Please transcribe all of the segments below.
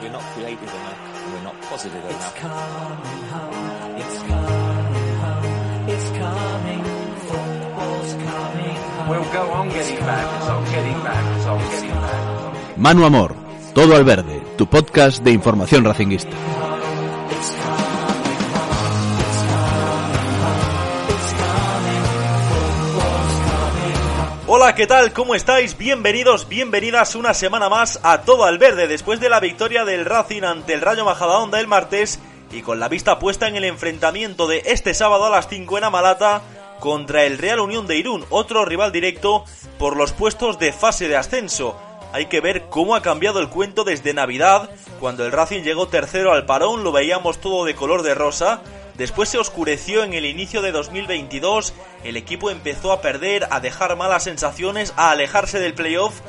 We're not creative enough. We're not positive enough. It's coming home. It's coming home. It's coming. Football's coming home. We'll go on getting back, so getting back, so getting back. Manu Amor, Todo al Verde, tu podcast de información racinguista. Hola, ¿qué tal? ¿Cómo estáis? Bienvenidos, bienvenidas una semana más a Todo al Verde, después de la victoria del Racing ante el Rayo Majadahonda el martes y con la vista puesta en el enfrentamiento de este sábado a las 5 en Amalata contra el Real Unión de Irún, otro rival directo por los puestos de fase de ascenso. Hay que ver cómo ha cambiado el cuento desde Navidad, cuando el Racing llegó tercero al parón, lo veíamos todo de color de rosa, Después se oscureció en el inicio de 2022, el equipo empezó a perder, a dejar malas sensaciones, a alejarse del playoff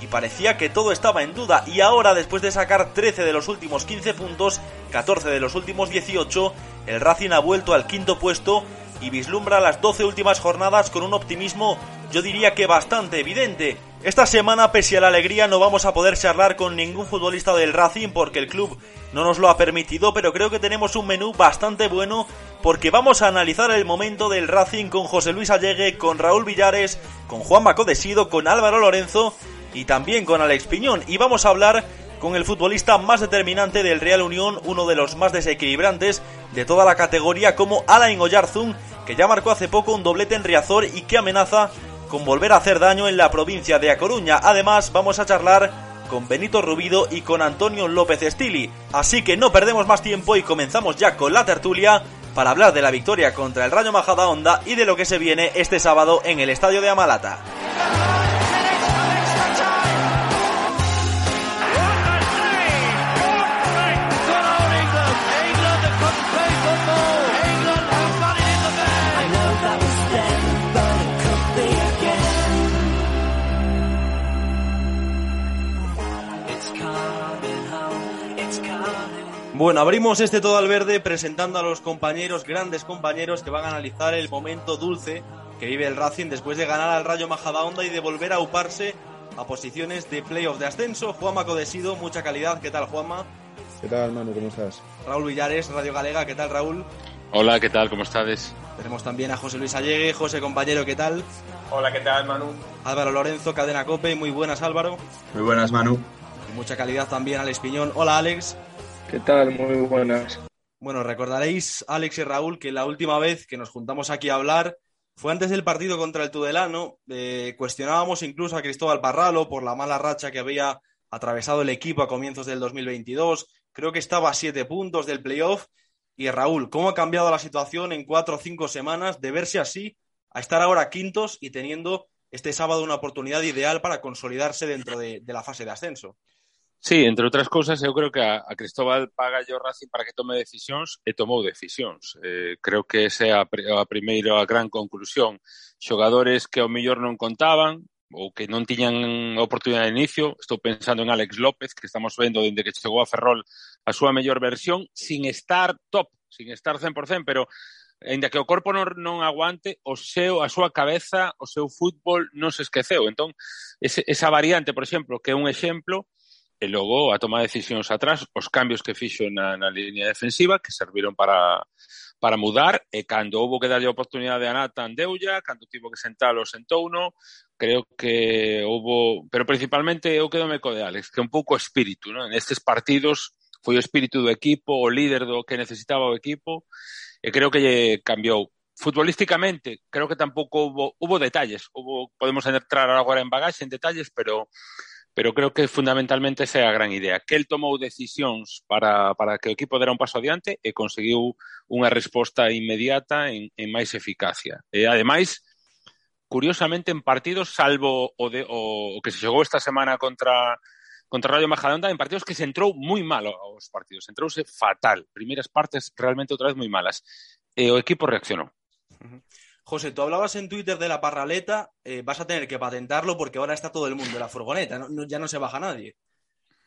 y parecía que todo estaba en duda. Y ahora, después de sacar 13 de los últimos 15 puntos, 14 de los últimos 18, el Racing ha vuelto al quinto puesto y vislumbra las 12 últimas jornadas con un optimismo, yo diría que bastante evidente. Esta semana, pese a la alegría, no vamos a poder charlar con ningún futbolista del Racing porque el club no nos lo ha permitido, pero creo que tenemos un menú bastante bueno porque vamos a analizar el momento del Racing con José Luis Allegue, con Raúl Villares, con Juan Macodesido, con Álvaro Lorenzo y también con Alex Piñón. Y vamos a hablar con el futbolista más determinante del Real Unión, uno de los más desequilibrantes de toda la categoría, como Alain Oyarzún, que ya marcó hace poco un doblete en Riazor y que amenaza con volver a hacer daño en la provincia de A Coruña. Además, vamos a charlar con Benito Rubido y con Antonio López Estili. Así que no perdemos más tiempo y comenzamos ya con la tertulia para hablar de la victoria contra el Rayo Majadahonda y de lo que se viene este sábado en el estadio de Amalata. Bueno, abrimos este todo al verde presentando a los compañeros, grandes compañeros que van a analizar el momento dulce que vive el Racing después de ganar al Rayo Majadahonda y de volver a uparse a posiciones de playoff de ascenso. Juanma Codesido, mucha calidad. ¿Qué tal, Juanma? ¿Qué tal, Manu? ¿Cómo estás? Raúl Villares, Radio Galega. ¿Qué tal, Raúl? Hola, ¿qué tal? ¿Cómo estás? Tenemos también a José Luis Allegue. José, compañero, ¿qué tal? Hola, ¿qué tal, Manu? Álvaro Lorenzo, Cadena Cope. Muy buenas, Álvaro. Muy buenas, Manu. Y mucha calidad también, Alex Piñón. Hola, Alex. ¿Qué tal? Muy buenas. Bueno, recordaréis, Alex y Raúl, que la última vez que nos juntamos aquí a hablar fue antes del partido contra el Tudelano. Eh, cuestionábamos incluso a Cristóbal Parralo por la mala racha que había atravesado el equipo a comienzos del 2022. Creo que estaba a siete puntos del playoff. Y Raúl, ¿cómo ha cambiado la situación en cuatro o cinco semanas de verse así a estar ahora quintos y teniendo este sábado una oportunidad ideal para consolidarse dentro de, de la fase de ascenso? Sí, entre outras cousas, eu creo que a, a Cristóbal paga o Racing para que tome decisións e tomou decisións. Eh, creo que esa é a, a primeira a gran conclusión. Xogadores que ao mellor non contaban ou que non tiñan oportunidade de inicio, estou pensando en Alex López, que estamos vendo dende que chegou a Ferrol a súa mellor versión, sin estar top, sin estar 100%, pero Ainda que o corpo non, non aguante, o seu, a súa cabeza, o seu fútbol non se esqueceu. Entón, ese, esa variante, por exemplo, que é un exemplo, e logo a toma de decisións atrás, os cambios que fixo na, na línea defensiva que serviron para, para mudar e cando houbo que darlle a oportunidade a Nathan deulla, cando tivo que sentalo sentouno, creo que houbo, pero principalmente eu quedo co de Alex, que un pouco espírito, non? Nestes partidos foi o espírito do equipo, o líder do que necesitaba o equipo e creo que lle cambiou futbolísticamente creo que tampouco hubo, hubo detalles, hubo, podemos entrar agora en bagaxe en detalles, pero pero creo que fundamentalmente esa é a gran idea, que el tomou decisións para, para que o equipo dera un paso adiante e conseguiu unha resposta inmediata en, en máis eficacia. E ademais, curiosamente en partidos salvo o, de, o, o que se xogou esta semana contra contra Rayo Majadahonda en partidos que se entrou moi mal aos partidos, entrouse fatal, primeiras partes realmente outra vez moi malas. E o equipo reaccionou. Uh -huh. José, tú hablabas en Twitter de la parraleta, eh, vas a tener que patentarlo porque ahora está todo el mundo en la furgoneta, ya no se baja nadie.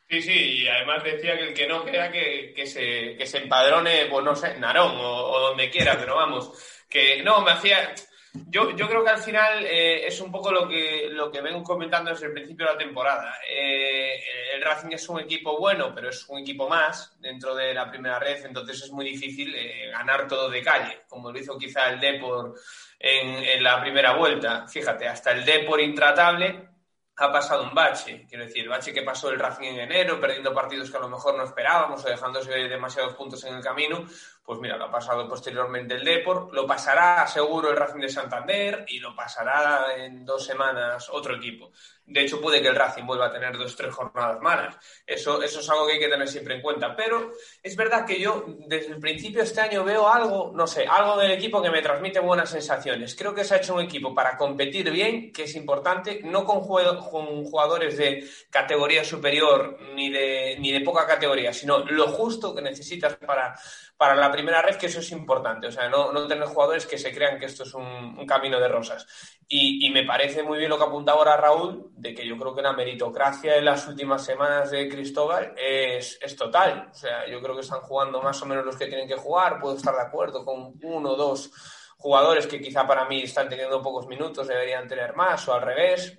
Sí, sí, y además decía que el que no crea que, que se, que se empadrone, pues no sé, Narón o, o donde quiera, pero vamos, que no, me hacía, Yo, creo que al final eh, es un poco lo que, lo que vengo comentando desde el principio de la temporada. Eh, el Racing es un equipo bueno, pero es un equipo más dentro de la primera red, entonces es muy difícil eh, ganar todo de calle, como lo hizo quizá el Depor en, en la primera vuelta. Fíjate, hasta el Depor intratable ha pasado un bache. Quiero decir, el bache que pasó el Racing en enero, perdiendo partidos que a lo mejor no esperábamos o dejándose demasiados puntos en el camino, pues mira, lo ha pasado posteriormente el Depor, lo pasará seguro el Racing de Santander y lo pasará en dos semanas otro equipo. De hecho, puede que el Racing vuelva a tener dos o tres jornadas malas. Eso, eso es algo que hay que tener siempre en cuenta. Pero es verdad que yo desde el principio de este año veo algo, no sé, algo del equipo que me transmite buenas sensaciones. Creo que se ha hecho un equipo para competir bien, que es importante, no con, jugadores de categoría superior ni de, ni de poca categoría, sino lo justo que necesitas para, para la primera red, que eso es importante. O sea, no, no tener jugadores que se crean que esto es un, camino de rosas. Y, me parece muy bien lo que apuntaba ahora Raúl, de que yo creo que la meritocracia en las últimas semanas de Cristóbal es, es total. O sea, yo creo que están jugando más o menos los que tienen que jugar. Puedo estar de acuerdo con uno o dos jugadores que quizá para mí están teniendo pocos minutos, deberían tener más, o al revés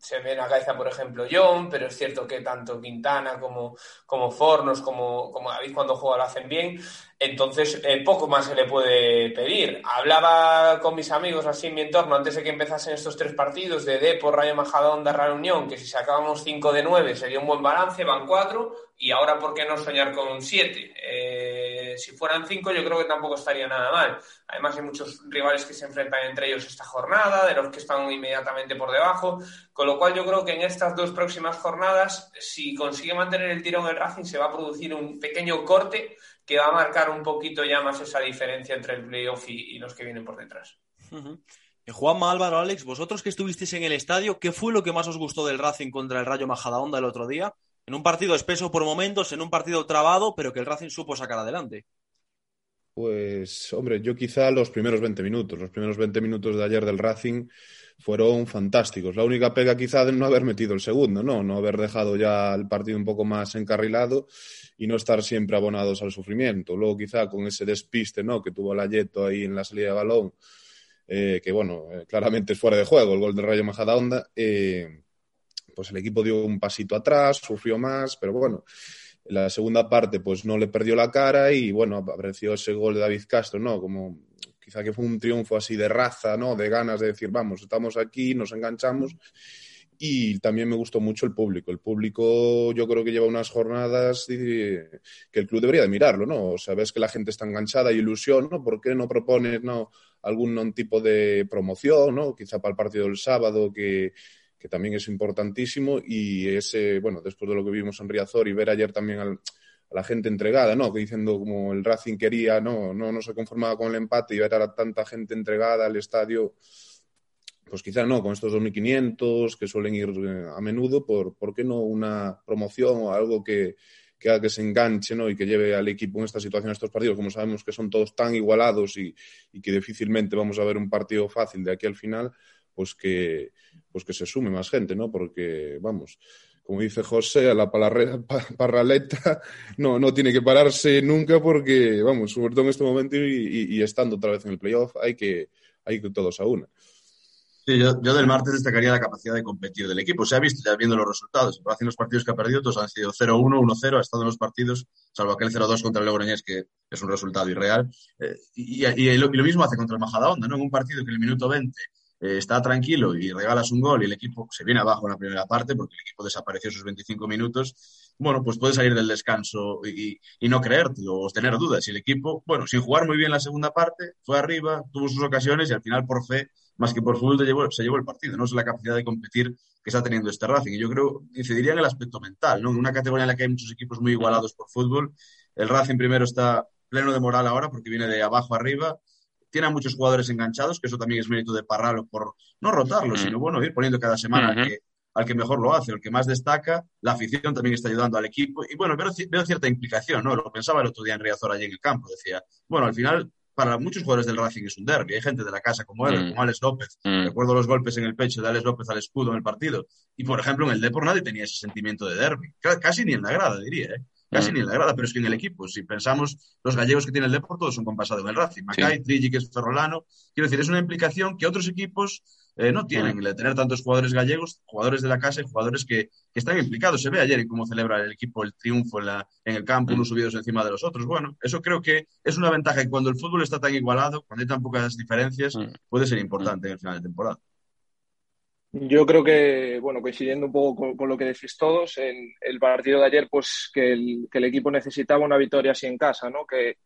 se ve en la cabeza, por ejemplo, John, pero es cierto que tanto Quintana como, como Fornos, como, como David cuando juega lo hacen bien. Entonces, eh, poco más se le puede pedir. Hablaba con mis amigos así en mi entorno antes de que empezasen estos tres partidos de Depo, Rayo Majadahonda, Real Unión, que si sacábamos 5 de 9 sería un buen balance, van 4, y ahora, ¿por qué no soñar con 7? Eh, si fueran 5, yo creo que tampoco estaría nada mal. Además, hay muchos rivales que se enfrentan entre ellos esta jornada, de los que están inmediatamente por debajo, con lo cual yo creo que en estas dos próximas jornadas, si consigue mantener el tirón el Racing, se va a producir un pequeño corte que va a marcar un poquito ya más esa diferencia entre el playoff y, y los que vienen por detrás. Uh -huh. Juanma Álvaro, Alex, vosotros que estuvisteis en el estadio, ¿qué fue lo que más os gustó del Racing contra el Rayo Majadahonda el otro día? En un partido espeso por momentos, en un partido trabado, pero que el Racing supo sacar adelante. Pues, hombre, yo quizá los primeros 20 minutos, los primeros 20 minutos de ayer del Racing fueron fantásticos. La única pega quizá de no haber metido el segundo, ¿no? No haber dejado ya el partido un poco más encarrilado y no estar siempre abonados al sufrimiento. Luego quizá con ese despiste, ¿no? Que tuvo la Yeto ahí en la salida de balón, eh, que bueno, eh, claramente es fuera de juego el gol del Rayo Majadahonda, eh, pues el equipo dio un pasito atrás, sufrió más, pero bueno, en la segunda parte pues no le perdió la cara y bueno, apareció ese gol de David Castro, ¿no? Como quizá que fue un triunfo así de raza, ¿no? De ganas de decir, vamos, estamos aquí, nos enganchamos. Y también me gustó mucho el público. El público yo creo que lleva unas jornadas que el club debería de mirarlo, ¿no? O sea, ves que la gente está enganchada y ilusión, ¿no? ¿Por qué no propones, ¿no? algún tipo de promoción, ¿no? Quizá para el partido del sábado, que, que también es importantísimo. Y ese, bueno, después de lo que vimos en Riazor y ver ayer también al, a la gente entregada, ¿no? Diciendo como el Racing quería, no, no, no se conformaba con el empate y ver a tanta gente entregada al estadio, pues quizá no, con estos 2.500 que suelen ir a menudo, ¿por, ¿por qué no una promoción o algo que, que haga que se enganche ¿no? y que lleve al equipo en esta situación, a estos partidos, como sabemos que son todos tan igualados y, y, que difícilmente vamos a ver un partido fácil de aquí al final, pues que, pues que se sume más gente, ¿no? Porque, vamos, como dice José, a la parraleta no, no tiene que pararse nunca porque, vamos, sobre todo en este momento y, y, y estando otra vez en el playoff, hay que, hay que todos a una. Sí, yo, del martes destacaría la capacidad de competir del equipo. Se ha visto ya viendo los resultados. En los partidos que ha perdido, todos han sido 0-1, 1-0, ha estado en los partidos, salvo aquel 0-2 contra el Logroñés, que es un resultado irreal. Eh, y, lo, mismo hace contra el Majadahonda, ¿no? En un partido que en el minuto 20 eh, está tranquilo y regalas un gol y el equipo se viene abajo en la primera parte porque el equipo desapareció sus 25 minutos, bueno, pues puedes salir del descanso y, y no creértelo o tener dudas. Y el equipo, bueno, sin jugar muy bien la segunda parte, fue arriba, tuvo sus ocasiones y al final por fe más que por fútbol se llevó, se llevó el partido, no es la capacidad de competir que está teniendo este Racing. Y yo creo, incidiría en el aspecto mental, ¿no? En una categoría en la que hay muchos equipos muy igualados por fútbol, el Racing primero está pleno de moral ahora porque viene de abajo arriba, tiene a muchos jugadores enganchados, que eso también es mérito de Parralo por no rotarlo, sino bueno, ir poniendo cada semana al, que, al que mejor lo hace, el que más destaca, la afición también está ayudando al equipo, y bueno, veo, veo cierta implicación, ¿no? Lo pensaba el otro día en Riazor allí en el campo, decía, bueno, al final para muchos jugadores del Racing es un derby. Hay gente de la casa como él, mm. como Alex López. Mm. Recuerdo los golpes en el pecho de Alex López al escudo en el partido. Y, por ejemplo, en el Depor nadie tenía ese sentimiento de derby. Casi ni en la grada, diría. ¿eh? Casi Mm. ni en la grada, pero es que en el equipo, si pensamos, los gallegos que tiene el Depor todos son con pasado en el Racing. Macay, Trilli, que es ferrolano. Quiero decir, es una implicación que otros equipos eh, no tienen, el de tener tantos jugadores gallegos, jugadores de la casa y jugadores que, que están implicados. Se ve ayer en cómo celebra el equipo el triunfo en, la, en el campo, Mm. unos subidos encima de los otros. Bueno, eso creo que es una ventaja que cuando el fútbol está tan igualado, cuando hay tan pocas diferencias, Mm. puede ser importante en el final de temporada. Yo creo que, bueno, coincidiendo un poco con, lo que decís todos, en el partido de ayer, pues que el, que el equipo necesitaba una victoria así en casa, ¿no? Que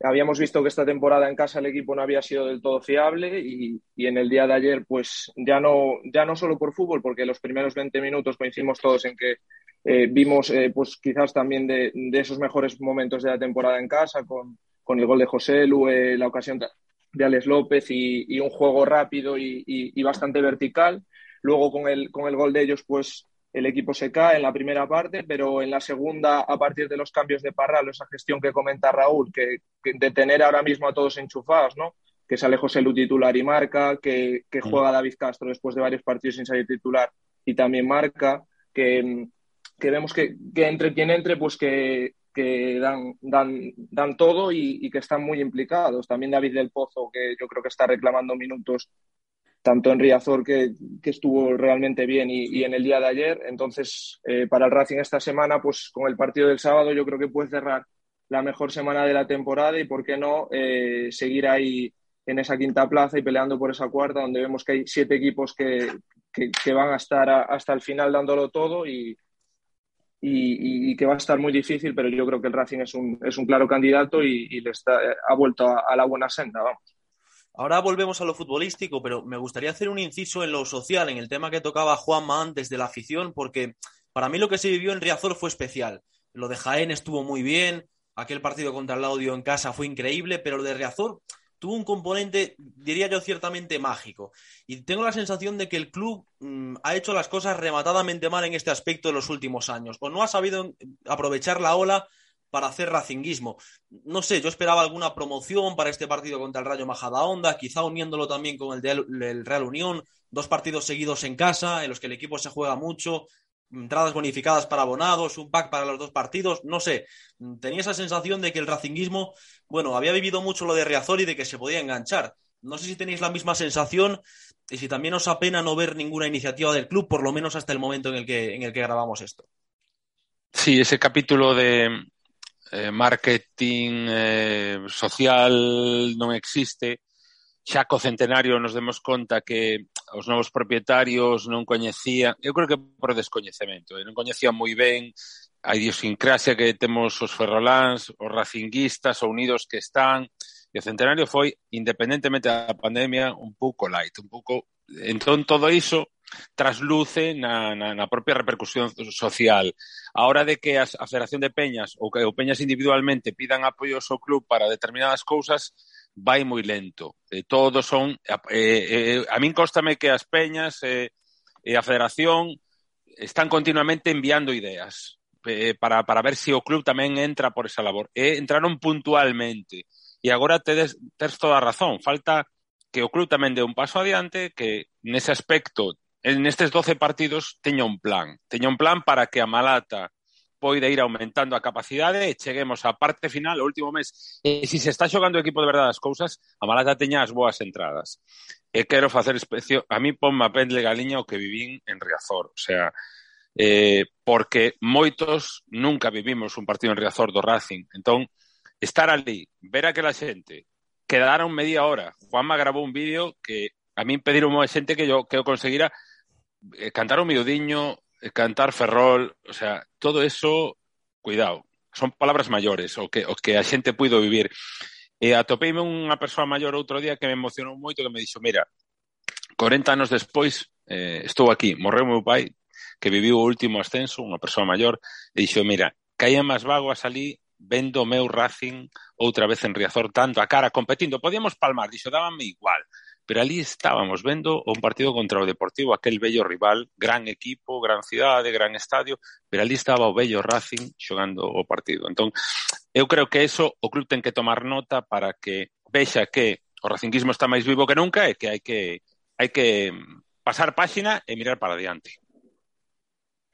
habíamos visto que esta temporada en casa el equipo no había sido del todo fiable y, y en el día de ayer, pues ya no, ya no solo por fútbol, porque los primeros 20 minutos coincidimos todos en que eh, vimos, eh, pues quizás también de, de, esos mejores momentos de la temporada en casa, con, con el gol de José Lu, eh, la ocasión de Alex López y, y un juego rápido y, y bastante vertical. Luego con el, con el gol de ellos, pues el equipo se cae en la primera parte, pero en la segunda, a partir de los cambios de Parral, esa gestión que comenta Raúl, que, que de tener ahora mismo a todos enchufados, ¿no? Que sale José Lu titular y marca, que, que juega David Castro después de varios partidos sin salir titular y también marca, que, que vemos que, que, entre quien entre, pues que, que dan, dan, dan todo y, y, que están muy implicados. También David del Pozo, que yo creo que está reclamando minutos tanto en Riazor, que, estuvo realmente bien, y, en el día de ayer. Entonces, eh, para el Racing esta semana, pues con el partido del sábado, yo creo que puede cerrar la mejor semana de la temporada y, ¿por qué no?, eh, seguir ahí en esa quinta plaza y peleando por esa cuarta, donde vemos que hay siete equipos que, que, van a estar hasta el final dándolo todo y, y, que va a estar muy difícil, pero yo creo que el Racing es un, es un claro candidato y, le está, ha vuelto a, a, la buena senda, vamos. Ahora volvemos a lo futbolístico, pero me gustaría hacer un inciso en lo social, en el tema que tocaba Juanma antes de la afición, porque para mí lo que se vivió en Riazor fue especial. Lo de Jaén estuvo muy bien, aquel partido contra el Laudio en casa fue increíble, pero lo de Riazor tuvo un componente, diría yo, ciertamente mágico. Y tengo la sensación de que el club mmm, ha hecho las cosas rematadamente mal en este aspecto en los últimos años, o no ha sabido aprovechar la ola para hacer racinguismo. No sé, yo esperaba alguna promoción para este partido contra el Rayo Majadahonda, quizá uniéndolo también con el del Real Unión, dos partidos seguidos en casa, en los que el equipo se juega mucho, entradas bonificadas para abonados, un pack para los dos partidos, no sé, tenía esa sensación de que el racinguismo, bueno, había vivido mucho lo de Riazor de que se podía enganchar. No sé si tenéis la misma sensación y si también os apena no ver ninguna iniciativa del club, por lo menos hasta el momento en el que, en el que grabamos esto. Sí, ese capítulo de, eh, marketing eh, social non existe. Xa co centenario nos demos conta que os novos propietarios non coñecían, eu creo que por descoñecemento, eh, non coñecían moi ben a idiosincrasia que temos os ferroláns, os racinguistas, os unidos que están, e o centenario foi, independentemente da pandemia, un pouco light, un pouco... Entón, todo iso trasluce na, na, na propia repercusión social. A hora de que a, a Federación de Peñas ou que o peñas individualmente pidan apoio ao club para determinadas cousas, vai moi lento. Eh, todos son... Eh, eh, a min constame que as peñas eh, e eh, a Federación están continuamente enviando ideas eh, para, para ver se si o club tamén entra por esa labor. Eh, entraron puntualmente. E agora tedes, tedes toda a razón. Falta que o club tamén dé un paso adiante, que nese aspecto en estes 12 partidos teña un plan. Teña un plan para que a Malata poida ir aumentando a capacidade e cheguemos á parte final, o último mes. E se se está xogando o equipo de verdade as cousas, a Malata teña as boas entradas. E quero facer especio... A mí pon a pendle galiña o que vivín en Riazor. O sea, eh, porque moitos nunca vivimos un partido en Riazor do Racing. Entón, estar ali, ver aquela xente, quedaron media hora. Juanma grabou un vídeo que a mí pediron unha xente que yo que o conseguira eh, cantar o miudiño, eh, cantar ferrol, o sea, todo eso, cuidado, son palabras maiores, o que, o que a xente puido vivir. E atopeime unha persoa maior outro día que me emocionou moito, que me dixo, mira, 40 anos despois eh, estou aquí, morreu meu pai, que viviu o último ascenso, unha persoa maior, e dixo, mira, caía máis vago a salir vendo o meu Racing outra vez en Riazor, tanto a cara, competindo. Podíamos palmar, dixo, dábame igual pero ali estábamos vendo un partido contra o Deportivo, aquel bello rival, gran equipo, gran cidade, gran estadio, pero ali estaba o bello Racing xogando o partido. Entón, eu creo que eso o club ten que tomar nota para que vexa que o racinguismo está máis vivo que nunca e que hai que hai que mm, pasar páxina e mirar para adiante.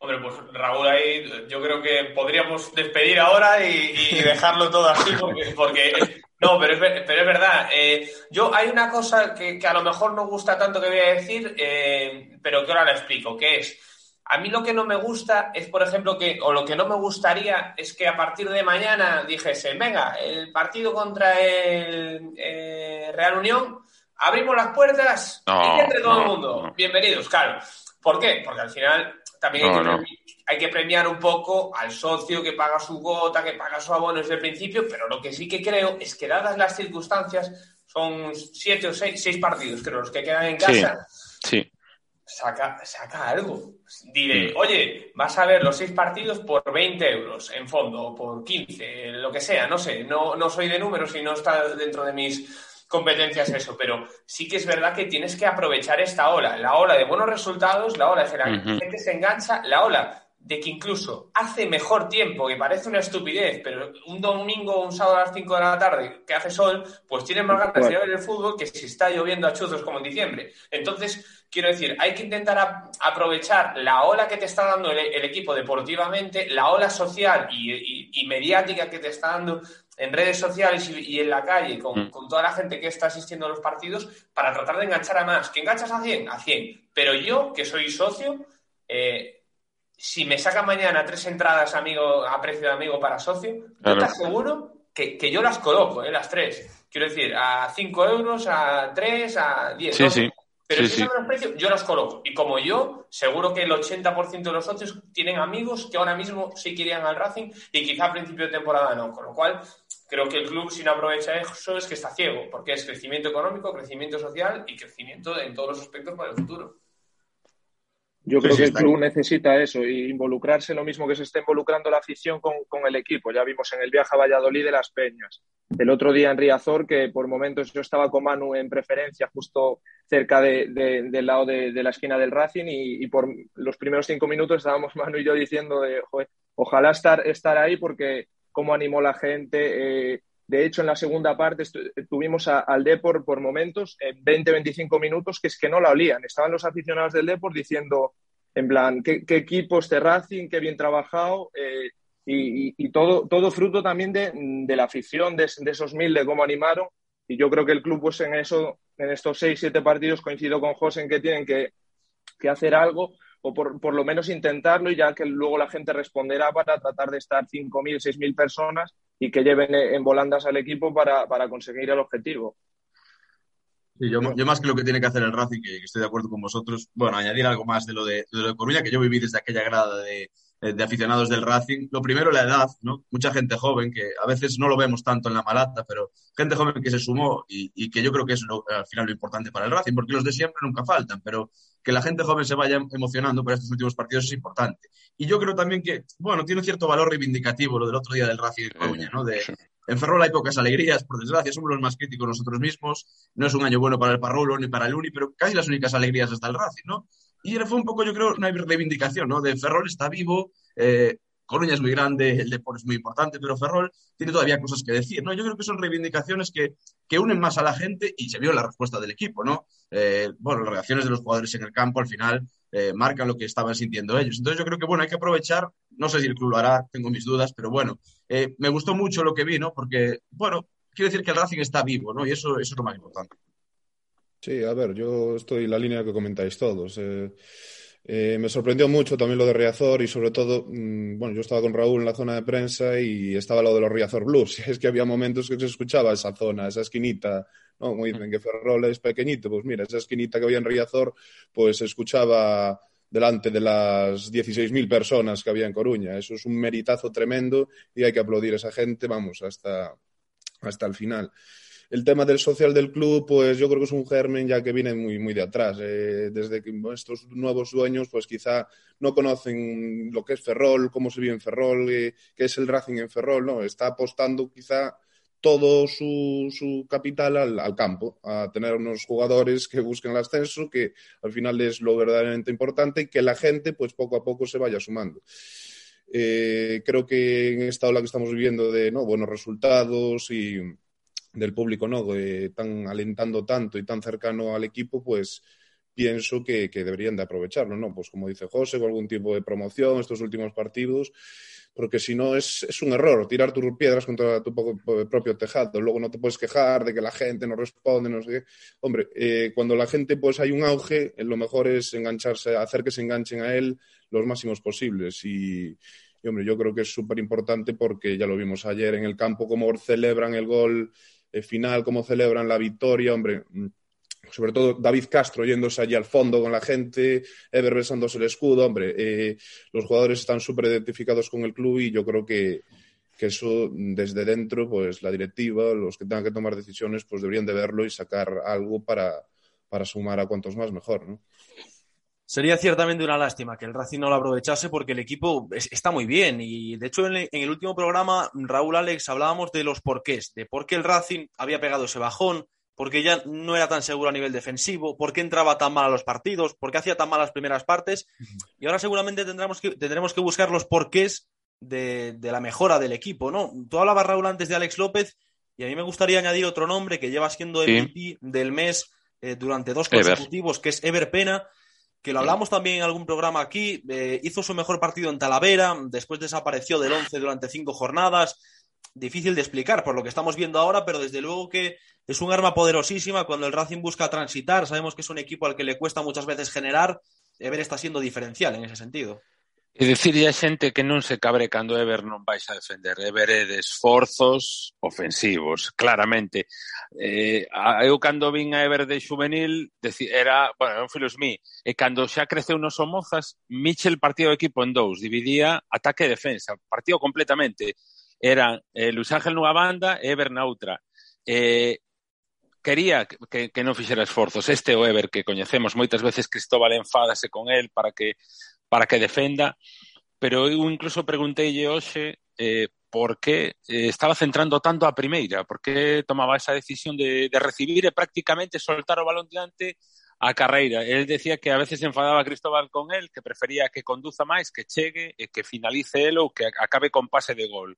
Hombre, pues Raúl ahí yo creo que podríamos despedir ahora y, y dejarlo todo así porque, porque no, pero es, ver- pero es verdad. Eh, yo hay una cosa que, que a lo mejor no gusta tanto que voy a decir, eh, pero que ahora la explico, que es, a mí lo que no me gusta es, por ejemplo, que, o lo que no me gustaría es que a partir de mañana dijese, venga, el partido contra el eh, Real Unión, abrimos las puertas No, y entre todo el mundo. no. Bienvenidos, claro. ¿Por qué? Porque al final también hay, que no. premi- hay que premiar un poco al socio que paga su gota, que paga su abono desde el principio, pero lo que sí que creo es que dadas las circunstancias, son siete o seis, seis partidos, creo, los que quedan en Sí. casa, Sí. saca, saca algo. Diré, Mm. oye, vas a ver los seis partidos por 20 euros en fondo, o por 15, lo que sea, no sé, no, no soy de números y no está dentro de mis competencias eso, pero sí que es verdad que tienes que aprovechar esta ola, la ola de buenos resultados, la ola de que la gente se engancha, la ola de que incluso hace mejor tiempo, que parece una estupidez, pero un domingo o un sábado a las 5 de la tarde que hace sol, pues tienes más ganas de ver el fútbol que si está lloviendo a chuzos como en diciembre. Entonces, quiero decir, hay que intentar aprovechar la ola que te está dando el, el equipo deportivamente, la ola social y, y- y mediática que te está dando en redes sociales y, y en la calle con, Mm. con toda la gente que está asistiendo a los partidos para tratar de enganchar a más. ¿Que enganchas a 100? A 100. Pero yo, que soy socio, eh, si me sacan mañana tres entradas amigo, a precio de amigo para socio, yo Claro. te aseguro que, que yo las coloco, eh, las tres. Quiero decir, a 5 euros, a 3, a 10. Sí, ¿no? sí. Pero Sí, si sí. saben los precios, yo los coloco. Y como yo, seguro que el 80% de los socios tienen amigos que ahora mismo sí querían al Racing y quizá a principio de temporada no. Con lo cual, creo que el club, si no aprovecha eso, es que está ciego, porque es crecimiento económico, crecimiento social y crecimiento en todos los aspectos para el futuro. Yo Sí, creo sí, que el club necesita eso y involucrarse lo mismo que se está involucrando la afición con, con el equipo. Ya vimos en el viaje a Valladolid de las Peñas. El otro día en Riazor, que por momentos yo estaba con Manu en preferencia justo cerca de- de- del lado de, de la esquina del Racing y, y por los primeros cinco minutos estábamos Manu y yo diciendo de, "Joder, ojalá estar, estar ahí porque cómo animó la gente. eh, de hecho, en la segunda parte tuvimos a- al Depor por momentos, en 20-25 minutos, que es que no la olían. Estaban los aficionados del Depor diciendo, en plan, qué, qué equipo este Racing, qué bien trabajado. eh, y, todo, todo fruto también de, la afición, de, esos mil, de cómo animaron. Y yo creo que el club, pues en eso, en estos seis, siete partidos, coincido con José en que tienen que, hacer algo o por, por lo menos intentarlo y ya que luego la gente responderá para tratar de estar 5.000, 6.000 personas y que lleven en volandas al equipo para, para conseguir el objetivo. Sí, yo, yo más que lo que tiene que hacer el Racing, que, que estoy de acuerdo con vosotros, bueno, añadir algo más de lo de, de lo de Coruña, que yo viví desde aquella grada de, de aficionados del Racing. Lo primero, la edad, ¿no? Mucha gente joven, que a veces no lo vemos tanto en la malata, pero gente joven que se sumó y, y que yo creo que es lo- al final lo importante para el Racing, porque los de siempre nunca faltan, pero que la gente joven se vaya emocionando por estos últimos partidos es importante. Y yo creo también que, bueno, tiene cierto valor reivindicativo lo del otro día del Racing de Coruña, ¿no? De, en Ferrol hay pocas alegrías, por desgracia, somos los más críticos nosotros mismos. No es un año bueno para el Parrulo ni para el Uni, pero casi las únicas alegrías hasta el Racing, ¿no? Y fue un poco, yo creo, una reivindicación, ¿no? De Ferrol está vivo, eh, Coruña es muy grande, el deporte es muy importante, pero Ferrol tiene todavía cosas que decir, ¿no? Yo creo que son reivindicaciones que, que unen más a la gente y se vio la respuesta del equipo, ¿no? Eh, bueno, las reacciones de los jugadores en el campo al final eh, marcan lo que estaban sintiendo ellos. Entonces yo creo que, bueno, hay que aprovechar, no sé si el club lo hará, tengo mis dudas, pero bueno, eh, me gustó mucho lo que vi, ¿no? Porque, bueno, quiero decir que el Racing está vivo, ¿no? Y eso, eso es lo más importante. Sí, a ver, yo estoy en la línea que comentáis todos. Eh, eh, me sorprendió mucho también lo de Riazor y sobre todo, mm, bueno, yo estaba con Raúl en la zona de prensa y estaba lo de los Riazor Blues. Es que había momentos que se escuchaba esa zona, esa esquinita, ¿no? Como dicen que Ferrol es pequeñito, pues mira, esa esquinita que había en Riazor, pues se escuchaba delante de las 16.000 personas que había en Coruña. Eso es un meritazo tremendo y hay que aplaudir a esa gente, vamos, hasta, hasta el final. El tema del social del club, pues yo creo que es un germen ya que viene muy, muy de atrás. Eh, desde que estos nuevos dueños, pues quizá no conocen lo que es Ferrol, cómo se vive en Ferrol, eh, qué es el Racing en Ferrol, ¿no? Está apostando quizá todo su, su capital al, campo, a tener unos jugadores que busquen el ascenso, que al final es lo verdaderamente importante y que la gente, pues poco a poco se vaya sumando. Eh, creo que en esta ola que estamos viviendo de ¿no? buenos resultados y del público, ¿no? Tan alentando tanto y tan cercano al equipo, pues, pienso que, deberían de aprovecharlo, ¿no? Pues como dice José, con algún tipo de promoción estos últimos partidos, porque si no es, es, un error tirar tus piedras contra tu propio tejado. Luego no te puedes quejar de que la gente no responde, no sé qué. Hombre, eh, cuando la gente pues hay un auge, lo mejor es engancharse, hacer que se enganchen a él los máximos posibles. Y, y hombre, yo creo que es súper importante porque ya lo vimos ayer en el campo, cómo celebran el gol eh, final, cómo celebran la victoria. Hombre, mm, sobre todo David Castro yéndose allí al fondo con la gente, Ever besándose el escudo, hombre, eh, los jugadores están súper identificados con el club y yo creo que, que, eso desde dentro, pues la directiva, los que tengan que tomar decisiones, pues deberían de verlo y sacar algo para, para sumar a cuantos más mejor. Sería ciertamente una lástima que el Racing no lo aprovechase porque el equipo está muy bien y de hecho en el último programa Raúl Alex hablábamos de los porqués, de por qué el Racing había pegado ese bajón, porque ya no era tan seguro a nivel defensivo, por qué entraba tan mal a los partidos, por qué hacía tan mal las primeras partes. Y ahora seguramente tendremos que, tendremos que buscar los porqués de, de, la mejora del equipo, ¿no? Tú hablabas, Raúl, antes de Alex López, y a mí me gustaría añadir otro nombre que lleva siendo MVP sí. del mes eh, durante dos consecutivos, Ever. que es Ever Pena, que lo hablamos también en algún programa aquí, eh, hizo su mejor partido en Talavera, después desapareció del 11 durante cinco jornadas, difícil de explicar por lo que estamos viendo ahora, pero desde luego que es un arma poderosísima cuando el Racing busca transitar. Sabemos que es un equipo al que le cuesta muchas veces generar. Ever está siendo diferencial en ese sentido. E dicirlle a xente que non se cabre cando Ever non vais a defender. Ever é de esforzos ofensivos, claramente. Eh, eu cando vin a Ever de juvenil, era, bueno, non filos mi, e cando xa creceu nos Somozas, Mitchell partido o equipo en dous, dividía ataque e defensa, partido completamente. Eran eh, Luis Ángel nunha banda e Ever na outra. Eh, quería que, que non fixera esforzos. Este o Ever que coñecemos moitas veces Cristóbal enfádase con el para que para que defenda, pero eu incluso pregunteille hoxe eh, por que eh, estaba centrando tanto a primeira, por que tomaba esa decisión de, de recibir e prácticamente soltar o balón diante a carreira. El decía que a veces enfadaba a Cristóbal con él, que prefería que conduza máis, que chegue, e que finalice el ou que acabe con pase de gol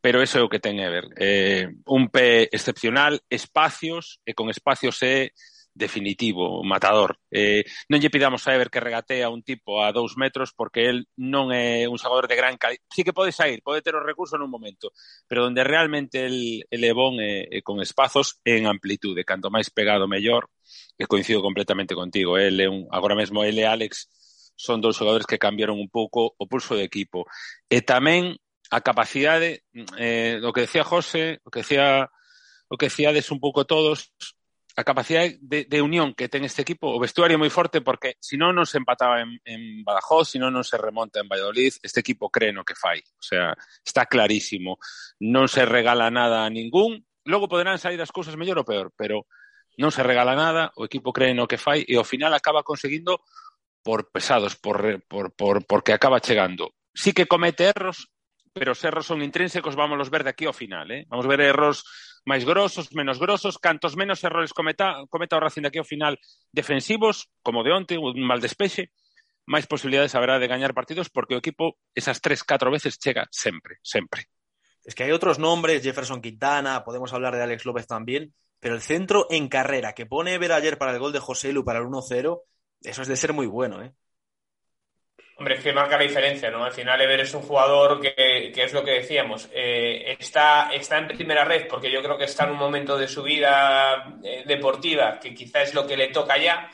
pero eso é o que ten Ever. Eh, un pé excepcional, espacios, e con espacios é definitivo, matador. Eh, non lle pidamos a Ever que regatee a un tipo a dous metros porque el non é un xogador de gran calidad. Sí que pode sair, pode ter os recursos nun momento, pero onde realmente el, el é bon é, é con espazos en amplitude. Canto máis pegado, mellor. Que coincido completamente contigo. Eh. El é un, agora mesmo, ele e Alex son dous xogadores que cambiaron un pouco o pulso do equipo. E tamén a capacidade, eh, o que decía José, o que decía o que decíades un pouco todos, a capacidade de, de unión que ten este equipo, o vestuario moi forte, porque se non non se empataba en, en Badajoz, se non non se remonta en Valladolid, este equipo cree no que fai. O sea, está clarísimo. Non se regala nada a ningún. Logo poderán sair as cousas mellor ou peor, pero non se regala nada, o equipo cree no que fai e ao final acaba conseguindo por pesados, por, por, por, porque acaba chegando. Sí que comete erros, pero os erros son intrínsecos, vamos ver de aquí ao final. Eh? Vamos ver erros máis grosos, menos grosos, cantos menos errores cometa, cometa o de aquí ao final defensivos, como de onte, un mal despexe, máis posibilidades haberá de gañar partidos porque o equipo esas tres, catro veces chega sempre, sempre. Es que hay otros nombres, Jefferson Quintana, podemos hablar de Alex López también, pero el centro en carrera que pone Ever ayer para el gol de José Lu para el 1-0, eso es de ser muy bueno, ¿eh? Hombre, es que marca la diferencia, ¿no? Al final Ever es un jugador que, que es lo que decíamos, eh, está, está en primera red porque yo creo que está en un momento de su vida eh, deportiva que quizá es lo que le toca ya,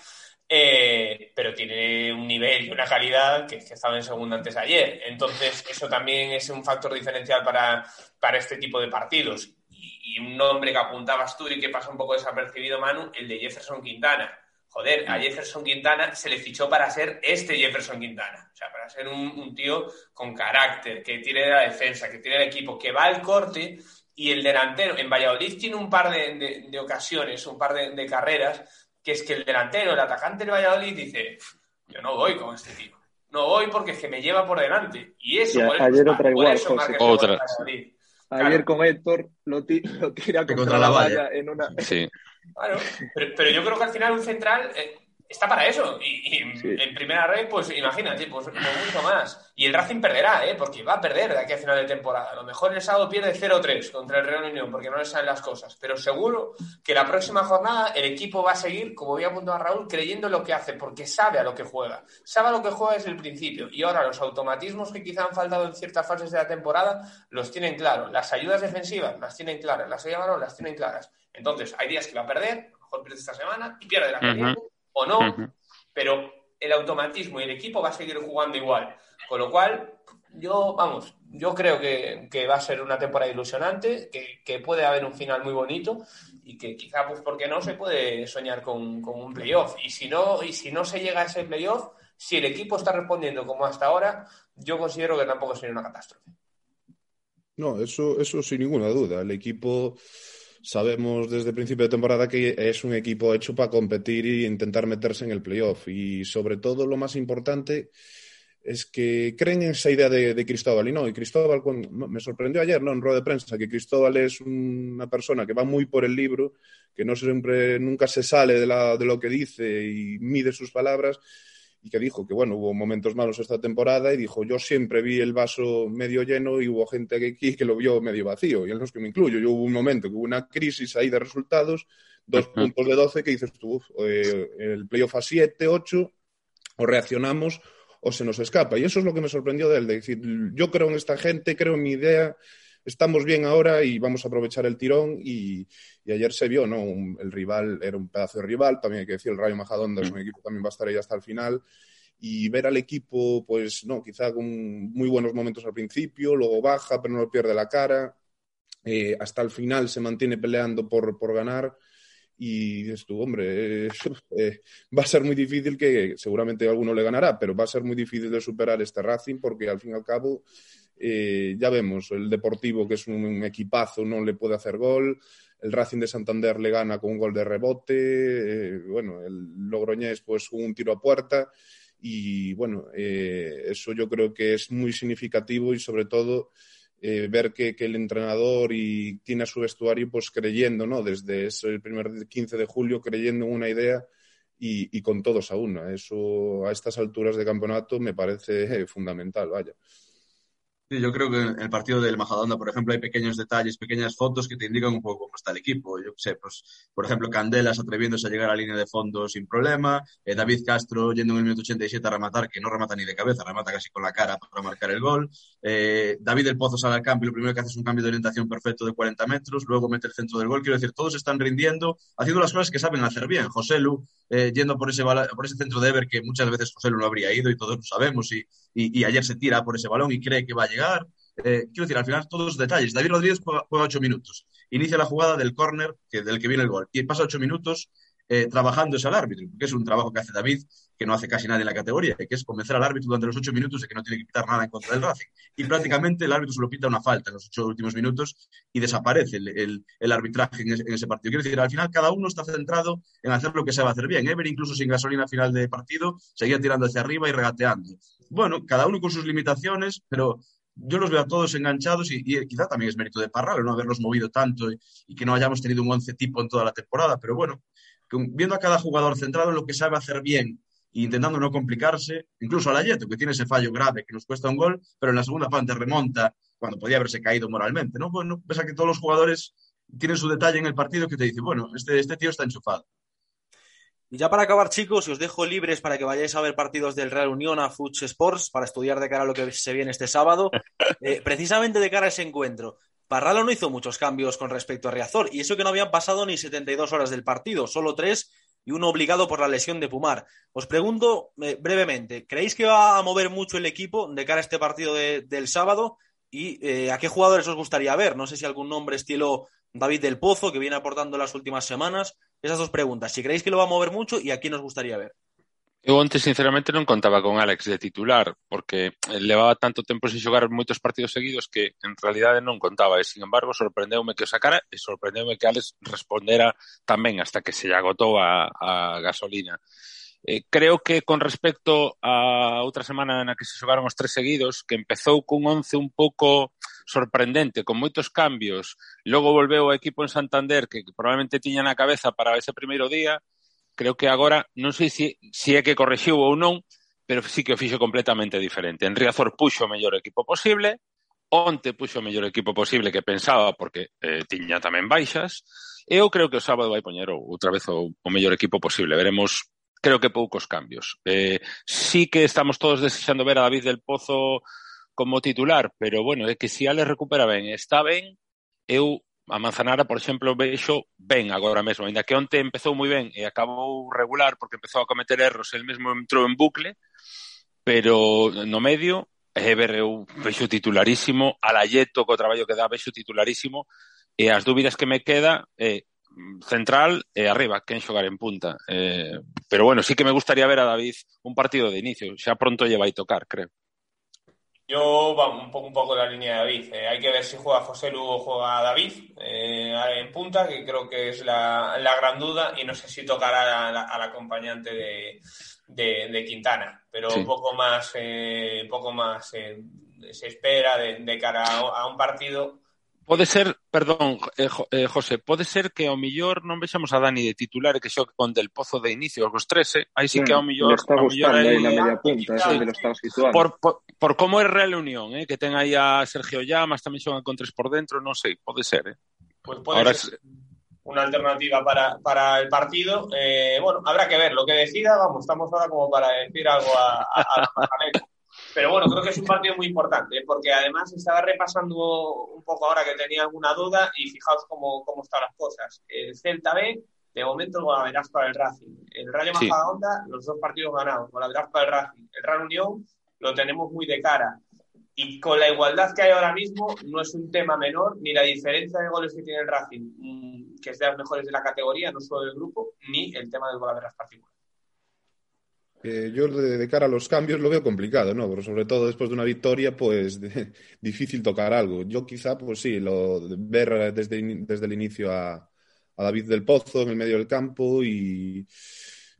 eh, pero tiene un nivel y una calidad que, que estaba en segunda antes de ayer. Entonces, eso también es un factor diferencial para, para este tipo de partidos y un nombre que apuntabas tú y que pasa un poco desapercibido, Manu, el de Jefferson Quintana. Joder, a Jefferson Quintana se le fichó para ser este Jefferson Quintana. O sea, para ser un, un tío con carácter, que tiene la defensa, que tiene el equipo, que va al corte y el delantero. En Valladolid tiene un par de, de, de ocasiones, un par de, de, carreras, que es que el delantero, el atacante de Valladolid dice, yo no voy con este tío. No voy porque es que me lleva por delante. Y eso, ya, por ayer eso, otra igual, eso José. Otra. Ayer Claro. con Héctor lo, ti- lo tira contra, Contra la la valla valla. en una. Sí. Claro, pero, pero yo creo que al final un central, eh, está para eso. Y, y Sí. en primera red, pues imagínate, pues, mucho más. Y el Racing perderá, ¿eh? Porque va a perder de aquí a final de temporada. A lo mejor el sábado pierde 0-3 contra el Real Unión porque no le salen las cosas. Pero seguro que la próxima jornada el equipo va a seguir, como había apuntado a Raúl, creyendo en lo que hace, porque sabe a lo que juega. Sabe a lo que juega desde el principio. Y ahora los automatismos que quizá han faltado en ciertas fases de la temporada los tienen claros. Las ayudas defensivas las tienen claras. Las ayudas las tienen claras. Entonces, hay días que va a perder, a lo mejor pierde esta semana y pierde la que o no, pero el automatismo y el equipo va a seguir jugando igual. Con lo cual, yo, vamos, yo creo que, que va a ser una temporada ilusionante, que, que puede haber un final muy bonito y que quizá, pues, ¿por qué no se puede soñar con, con un playoff? Y si, no, y si no se llega a ese playoff, si el equipo está respondiendo como hasta ahora, yo considero que tampoco sería una catástrofe. No, eso, eso sin ninguna duda. El equipo, sabemos desde el principio de temporada que es un equipo hecho para competir e intentar meterse en el playoff. Y sobre todo lo más importante es que creen en esa idea de, Cristóbal. Y no, y Cristóbal me sorprendió ayer, ¿no? En rueda de prensa, que Cristóbal es una persona que va muy por el libro, que no siempre, nunca se sale de, la, de lo que dice y mide sus palabras y que dijo que, bueno, hubo momentos malos esta temporada y dijo, yo siempre vi el vaso medio lleno y hubo gente aquí que lo vio medio vacío, y en los que me incluyo. Yo hubo un momento que hubo una crisis ahí de resultados, dos puntos de 12 que dices tú, eh, el playoff a 7, 8, o reaccionamos o se nos escapa. Y eso es lo que me sorprendió de él, de decir, yo creo en esta gente, creo en mi idea, estamos bien ahora y vamos a aprovechar el tirón y, y ayer se vio, ¿no? Un- el rival era un pedazo de rival, también hay que decir, el Rayo Majadonda es un equipo que también va a estar ahí hasta el final. Y ver al equipo, pues no, quizá con muy buenos momentos al principio, luego baja, pero no pierde la cara, eh, hasta el final se mantiene peleando por, por ganar y dices tú, hombre, eh, eh, va a ser muy difícil que seguramente alguno le ganará, pero va a ser muy difícil de superar este Racing porque al fin y al cabo eh, ya vemos, el Deportivo que es un, equipazo no le puede hacer gol, el Racing de Santander le gana con un gol de rebote, eh, bueno, el Logroñés pues un tiro a puerta y bueno, eh, eso yo creo que es muy significativo y sobre todo eh, ver que, que el entrenador y tiene a su vestuario pues creyendo, ¿no? Desde ese el primer 15 de julio creyendo en una idea y, y con todos a una. Eso a estas alturas de campeonato me parece eh, fundamental, vaya. Yo creo que en el partido del Majadahonda, por ejemplo, hay pequeños detalles, pequeñas fotos que te indican un poco cómo está el equipo. Yo sé, pues, por ejemplo, Candelas atreviéndose a llegar a la línea de fondo sin problema, eh, David Castro yendo en el minuto 87 a rematar, que no remata ni de cabeza, remata casi con la cara para marcar el gol. Eh, David del Pozo sale al campo y lo primero que hace es un cambio de orientación perfecto de 40 metros, luego mete el centro del gol. Quiero decir, todos están rindiendo, haciendo las cosas que saben hacer bien. José Lu eh, yendo por ese, por ese centro de Ever que muchas veces José Lu no habría ido y todos lo sabemos y, ayer se tira por ese balón y cree que va llegar. Eh, quiero decir, al final todos los detalles. David Rodríguez juega, ocho minutos. Inicia la jugada del córner que, del que viene el gol. Y pasa ocho minutos eh, trabajándose al árbitro, porque es un trabajo que hace David, que no hace casi nadie en la categoría, que es convencer al árbitro durante los ocho minutos de que no tiene que pitar nada en contra del Racing. Y prácticamente el árbitro solo pita una falta en los ocho últimos minutos y desaparece el, el, el arbitraje en ese, en ese, partido. Quiero decir, al final cada uno está centrado en hacer lo que a hacer bien. Ever, incluso sin gasolina a final de partido, seguía tirando hacia arriba y regateando. Bueno, cada uno con sus limitaciones, pero yo los veo a todos enganchados y, y, quizá también es mérito de Parral no haberlos movido tanto y, que no hayamos tenido un once tipo en toda la temporada, pero bueno, viendo a cada jugador centrado en lo que sabe hacer bien e intentando no complicarse, incluso a la Yeto, que tiene ese fallo grave que nos cuesta un gol, pero en la segunda parte remonta cuando podía haberse caído moralmente, ¿no? Bueno, pese a que todos los jugadores tienen su detalle en el partido que te dice, bueno, este, este tío está enchufado. Y ya para acabar, chicos, os dejo libres para que vayáis a ver partidos del Real Unión a Fuch Sports para estudiar de cara a lo que se viene este sábado. Eh, precisamente de cara a ese encuentro, Parralo no hizo muchos cambios con respecto a Riazor, y eso que no habían pasado ni 72 horas del partido, solo tres y uno obligado por la lesión de Pumar. Os pregunto eh, brevemente, ¿creéis que va a mover mucho el equipo de cara a este partido de, del sábado? ¿Y eh, a qué jugadores os gustaría ver? No sé si algún nombre estilo David del Pozo, que viene aportando las últimas semanas. esas dos preguntas. Si creéis que lo va a mover mucho y a quién os gustaría ver. Eu antes, sinceramente, non contaba con Alex de titular, porque levaba tanto tempo sin xogar moitos partidos seguidos que, en realidade, non contaba. E, sin embargo, sorprendeume que o sacara e sorprendeume que Alex respondera tamén hasta que se lle agotou a, a gasolina. Eh, creo que con respecto a outra semana na que se xogaron os tres seguidos, que empezou cun once un pouco sorprendente, con moitos cambios, logo volveu o equipo en Santander que probablemente tiña na cabeza para ese primeiro día, creo que agora, non sei se, se é que correxiu ou non, pero sí que o fixo completamente diferente. En Riazor puxo o mellor equipo posible, onte puxo o mellor equipo posible que pensaba porque eh, tiña tamén baixas, Eu creo que o sábado vai poñer outra vez o, o mellor equipo posible. Veremos creo que poucos cambios. Eh, sí que estamos todos desexando ver a David del Pozo como titular, pero bueno, é que se si Ale recupera ben, está ben, eu a Manzanara, por exemplo, vexo ben agora mesmo, ainda que onte empezou moi ben e acabou regular porque empezou a cometer erros, el mesmo entrou en bucle, pero no medio Eber, eu vexo titularísimo, a Layeto co traballo que dá vexo titularísimo, e as dúbidas que me queda é eh, central e arriba, quen xogar en punta. Eh, pero bueno, sí que me gustaría ver a David un partido de inicio, xa pronto lle vai tocar, creo. Yo vamos un poco, un poco la línea de David. Eh, hay que ver si juega José Lugo o juega David eh, en punta, que creo que es la, la, gran duda, y no sé si tocará al acompañante de, de, de, Quintana, pero sí. un poco más, eh, poco más eh, se espera de, de cara a, a un partido Pode ser, perdón, eh, eh, José, pode ser que ao millor non vexamos a Dani de titular que xoque con Del Pozo de inicio aos 13, aí sí, sí que ao millor... Está gustando aí na media punta, é onde lo está situando. Por, por, por como é Real Unión, eh, que ten aí a Sergio Llamas, tamén xogan con tres por dentro, non sei, pode ser, eh. Pues pode Ahora ser una alternativa para, para el partido. Eh, bueno, habrá que ver lo que decida, vamos, estamos ahora como para decir algo a, a, a, a Pero bueno, creo que es un partido muy importante, ¿eh? porque además estaba repasando un poco ahora que tenía alguna duda y fijaos cómo, cómo están las cosas. El Celta B, de momento el Golaveras para el Racing. El Rayo sí. Majadahonda, los dos partidos ganados. Golaveras para el Racing. El Real Unión lo tenemos muy de cara. Y con la igualdad que hay ahora mismo, no es un tema menor, ni la diferencia de goles que tiene el Racing, mm, que es de las mejores de la categoría, no solo del grupo, ni el tema del Golaveras particular. Eh, yo de, cara a los cambios lo veo complicado, ¿no? Pero sobre todo después de una victoria, pues de, difícil tocar algo. Yo quizá, pues sí, lo ver desde, desde el inicio a, David del Pozo en el medio del campo y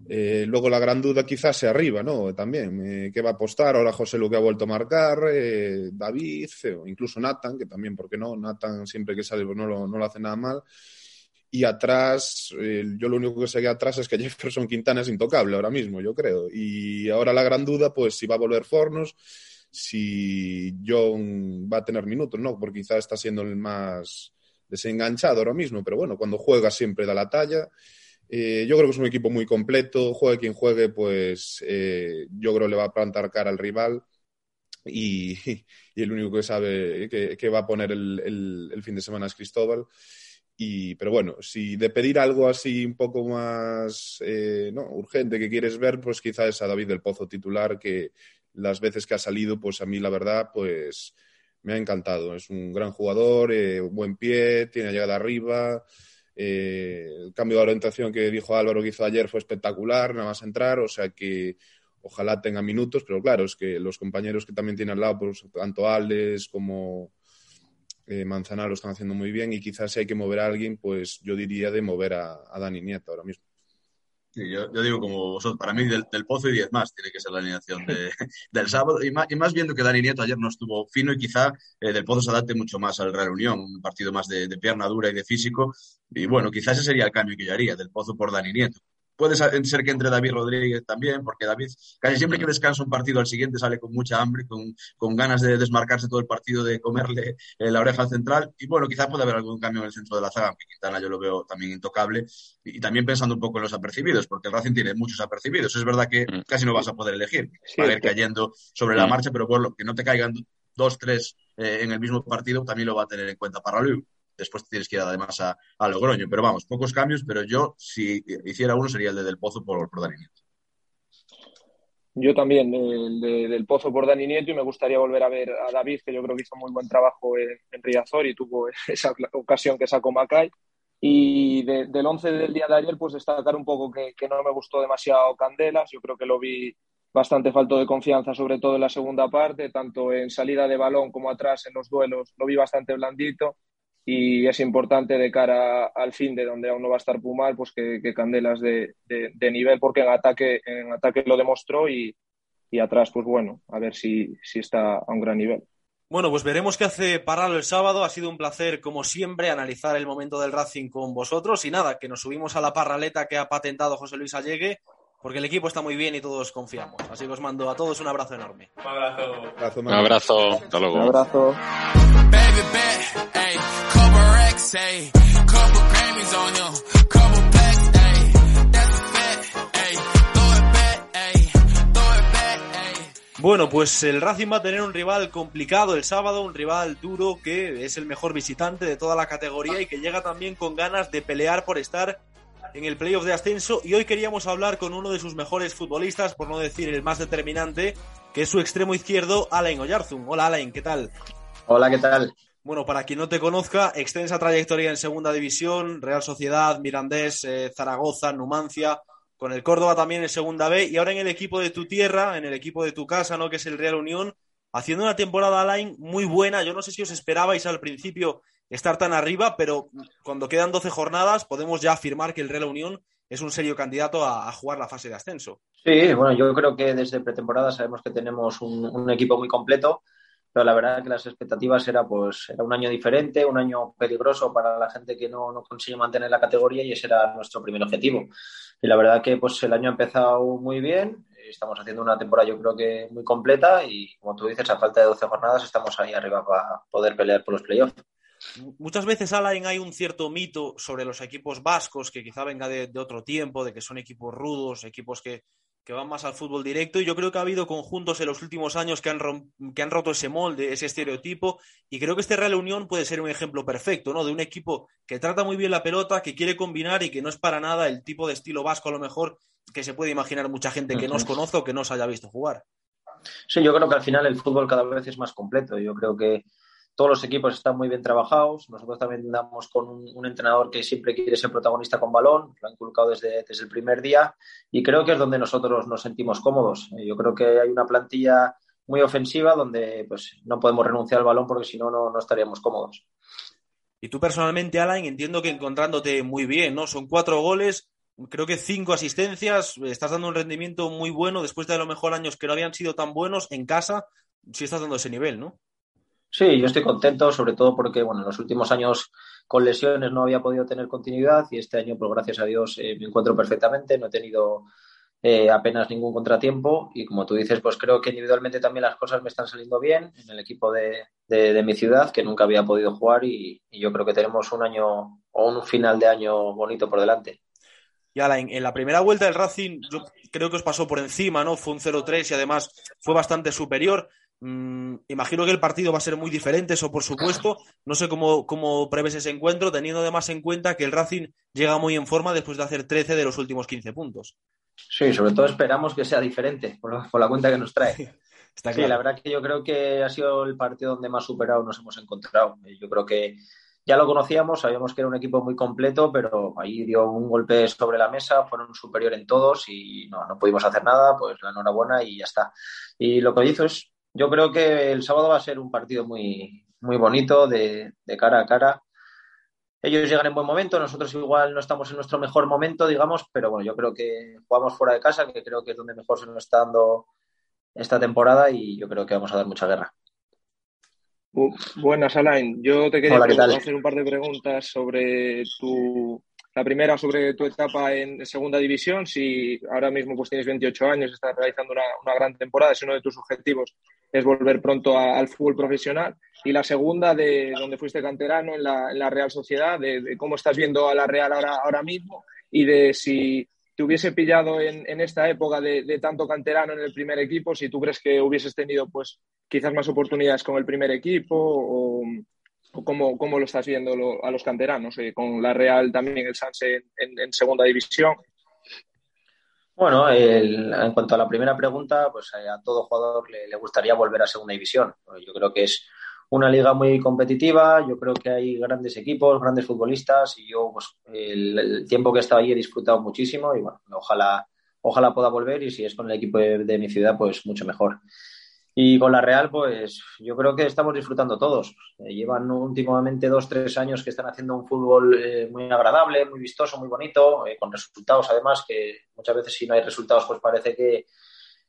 eh, luego la gran duda quizás sea arriba, ¿no? También, eh, ¿qué va a apostar? Ahora José lo que ha vuelto a marcar, eh, David, o incluso Nathan, que también, ¿por qué no? Nathan siempre que sale pues no lo, no lo hace nada mal y atrás, yo lo único que sé que atrás es que Jefferson Quintana es intocable ahora mismo, yo creo. Y ahora la gran duda, pues si va a volver Fornos, si John va a tener minutos, ¿no? Porque quizá está siendo el más desenganchado ahora mismo, pero bueno, cuando juega siempre da la talla. Eh, yo creo que es un equipo muy completo, juegue quien juegue, pues eh, yo creo que le va a plantar cara al rival. Y, y el único que sabe que, que va a poner el, el fin de semana es Cristóbal. Y, pero bueno, si de pedir algo así un poco más eh, ¿no? urgente que quieres ver, pues quizás es a David del Pozo titular, que las veces que ha salido, pues a mí la verdad, pues me ha encantado. Es un gran jugador, eh, buen pie, tiene llegada arriba. Eh, el cambio de orientación que dijo Álvaro que hizo ayer fue espectacular, nada más entrar, o sea que ojalá tenga minutos, pero claro, es que los compañeros que también tiene al lado, pues tanto Aldes como eh, Manzana lo están haciendo muy bien y quizás si hay que mover a alguien, pues yo diría de mover a, a Dani Nieto ahora mismo. Yo, digo como vosotros, para mí del, Pozo y 10 más tiene que ser la alineación de, del sábado y más, y más, viendo que Dani Nieto ayer no estuvo fino y quizá eh, del Pozo se adapte mucho más al Real Unión, un partido más de, de, pierna dura y de físico y bueno, quizás ese sería el cambio que yo haría, del Pozo por Dani Nieto. Puede ser que entre David Rodríguez también, porque David casi siempre que descansa un partido al siguiente sale con mucha hambre, con, con ganas de desmarcarse todo el partido, de comerle eh, la oreja al central. Y bueno, quizá puede haber algún cambio en el centro de la zaga, aunque Quintana yo lo veo también intocable. Y, y, también pensando un poco en los apercibidos, porque el Racing tiene muchos apercibidos. Es verdad que casi no vas a poder elegir, sí, va a ir cayendo sobre la marcha, pero por lo que no te caigan dos, tres eh, en el mismo partido, también lo va a tener en cuenta para Luis después tienes que ir además a, a, Logroño. Pero vamos, pocos cambios, pero yo si hiciera uno sería el de Del Pozo por, por Dani Nieto. Yo también, el de, del Pozo por Dani Nieto y me gustaría volver a ver a David, que yo creo que hizo muy buen trabajo en, en Riazor y tuvo esa ocasión que sacó Macay. Y de, del 11 del día de ayer, pues destacar un poco que, que no me gustó demasiado Candelas. Yo creo que lo vi bastante falto de confianza, sobre todo en la segunda parte, tanto en salida de balón como atrás en los duelos, lo vi bastante blandito y es importante de cara al fin de donde aún no va a estar Pumar, pues que, Candelas de, de, de, nivel, porque en ataque, en ataque lo demostró y, y, atrás, pues bueno, a ver si, si está a un gran nivel. Bueno, pues veremos qué hace Paralo el sábado. Ha sido un placer, como siempre, analizar el momento del Racing con vosotros. Y nada, que nos subimos a la parraleta que ha patentado José Luis Allegue, porque el equipo está muy bien y todos confiamos. Así que os mando a todos un abrazo enorme. Un abrazo. Abrazo, Un abrazo. Hasta luego. Un abrazo. Baby bet, ayy, couple racks, ayy, couple Grammys on them, couple plaques, ayy, that's a fact, ayy, throw it back, ayy, throw it back, ayy. Bueno, pues el Racing va a tener un rival complicado el sábado, un rival duro que es el mejor visitante de toda la categoría y que llega también con ganas de pelear por estar en el playoff de ascenso. Y hoy queríamos hablar con uno de sus mejores futbolistas, por no decir el más determinante, que es su extremo izquierdo, Alain Oyarzun. Hola Alain, ¿qué tal? Hola, ¿qué tal? Bueno, para quien no te conozca, extensa trayectoria en Segunda División, Real Sociedad, Mirandés, eh, Zaragoza, Numancia, con el Córdoba también en Segunda B y ahora en el equipo de tu tierra, en el equipo de tu casa, ¿no? Que es el Real Unión, haciendo una temporada Alain muy buena. Yo no sé si os esperabais al principio estar tan arriba, pero cuando quedan 12 jornadas podemos ya afirmar que el Real Unión es un serio candidato a, jugar la fase de ascenso. Sí, bueno, yo creo que desde pretemporada sabemos que tenemos un, un equipo muy completo, pero la verdad que las expectativas era pues era un año diferente, un año peligroso para la gente que no, no consigue mantener la categoría y ese era nuestro primer objetivo. Y la verdad que pues el año ha empezado muy bien, estamos haciendo una temporada yo creo que muy completa y como tú dices, a falta de 12 jornadas estamos ahí arriba para poder pelear por los playoffs. Muchas veces, Alain, hay un cierto mito sobre los equipos vascos que quizá venga de, de otro tiempo, de que son equipos rudos, equipos que, que van más al fútbol directo. Y yo creo que ha habido conjuntos en los últimos años que han, que han roto ese molde, ese estereotipo. Y creo que este Real Unión puede ser un ejemplo perfecto, ¿no? De un equipo que trata muy bien la pelota, que quiere combinar y que no es para nada el tipo de estilo vasco, a lo mejor, que se puede imaginar mucha gente que no os conoce o que no os haya visto jugar. Sí, yo creo que al final el fútbol cada vez es más completo. Yo creo que todos los equipos están muy bien trabajados. Nosotros también damos con un, entrenador que siempre quiere ser protagonista con balón, lo ha inculcado desde, desde el primer día y creo que es donde nosotros nos sentimos cómodos. Eh, Yo creo que hay una plantilla muy ofensiva donde pues no podemos renunciar al balón porque si no, no estaríamos cómodos. Y tú personalmente, Alain, entiendo que encontrándote muy bien, ¿no? Son cuatro goles, creo que cinco asistencias, estás dando un rendimiento muy bueno después de a lo mejor años que no habían sido tan buenos en casa, sí estás dando ese nivel, ¿no? Sí, yo estoy contento, sobre todo porque bueno, en los últimos años con lesiones no había podido tener continuidad y este año, pues gracias a Dios, eh, me encuentro perfectamente, no he tenido eh, apenas ningún contratiempo y como tú dices, pues creo que individualmente también las cosas me están saliendo bien en el equipo de, de- mi ciudad, que nunca había podido jugar y, y yo creo que tenemos un año o un final de año bonito por delante. Y Alain, en la primera vuelta del Racing, yo creo que os pasó por encima, ¿no? Fue un 0-3 y además fue bastante superior. Mm, imagino que el partido va a ser muy diferente, eso por supuesto. No sé cómo, cómo prevés ese encuentro, teniendo además en cuenta que el Racing llega muy en forma después de hacer 13 de los últimos 15 puntos. Sí, sobre todo esperamos que sea diferente por, la- por la cuenta que nos trae. Está Sí, claro. la verdad que yo creo que ha sido el partido donde más superado nos hemos encontrado. Eh, Yo creo que ya lo conocíamos, sabíamos que era un equipo muy completo, pero ahí dio un golpe sobre la mesa, fueron superior en todos y no, no pudimos hacer nada, pues la enhorabuena y ya está. Y lo que hizo es, yo creo que el sábado va a ser un partido muy, muy bonito, de, de cara a cara. Ellos llegan en buen momento, nosotros igual no estamos en nuestro mejor momento, digamos, pero bueno, yo creo que jugamos fuera de casa, que creo que es donde mejor se nos está dando esta temporada y yo creo que vamos a dar mucha guerra. Bu- Buenas, Alain. Yo te quería hacer un par de preguntas sobre tu. La primera sobre tu etapa en segunda división. Si ahora mismo pues tienes 28 años, estás realizando una, una gran temporada, si uno de tus objetivos es volver pronto a- al fútbol profesional. Y la segunda, de donde fuiste canterano en la, en la Real Sociedad, de, de cómo estás viendo a la Real ahora, ahora mismo y de si te hubiese pillado en, en esta época de, de tanto canterano en el primer equipo, si tú crees que hubieses tenido pues quizás más oportunidades con el primer equipo o, cómo, cómo lo estás viendo lo- a los canteranos, eh, con la Real también el Sanse en, segunda división. Bueno, el- en cuanto a la primera pregunta, pues eh, a todo jugador le, gustaría volver a segunda división. Yo creo que es una liga muy competitiva, yo creo que hay grandes equipos, grandes futbolistas y yo pues el, tiempo que he estado allí he disfrutado muchísimo y bueno, ojalá, ojalá pueda volver y si es con el equipo de mi ciudad, pues mucho mejor. Y con la Real, pues yo creo que estamos disfrutando todos. Eh, llevan últimamente dos, tres años que están haciendo un fútbol eh, muy agradable, muy vistoso, muy bonito, eh, con resultados además, que muchas veces si no hay resultados, pues parece que,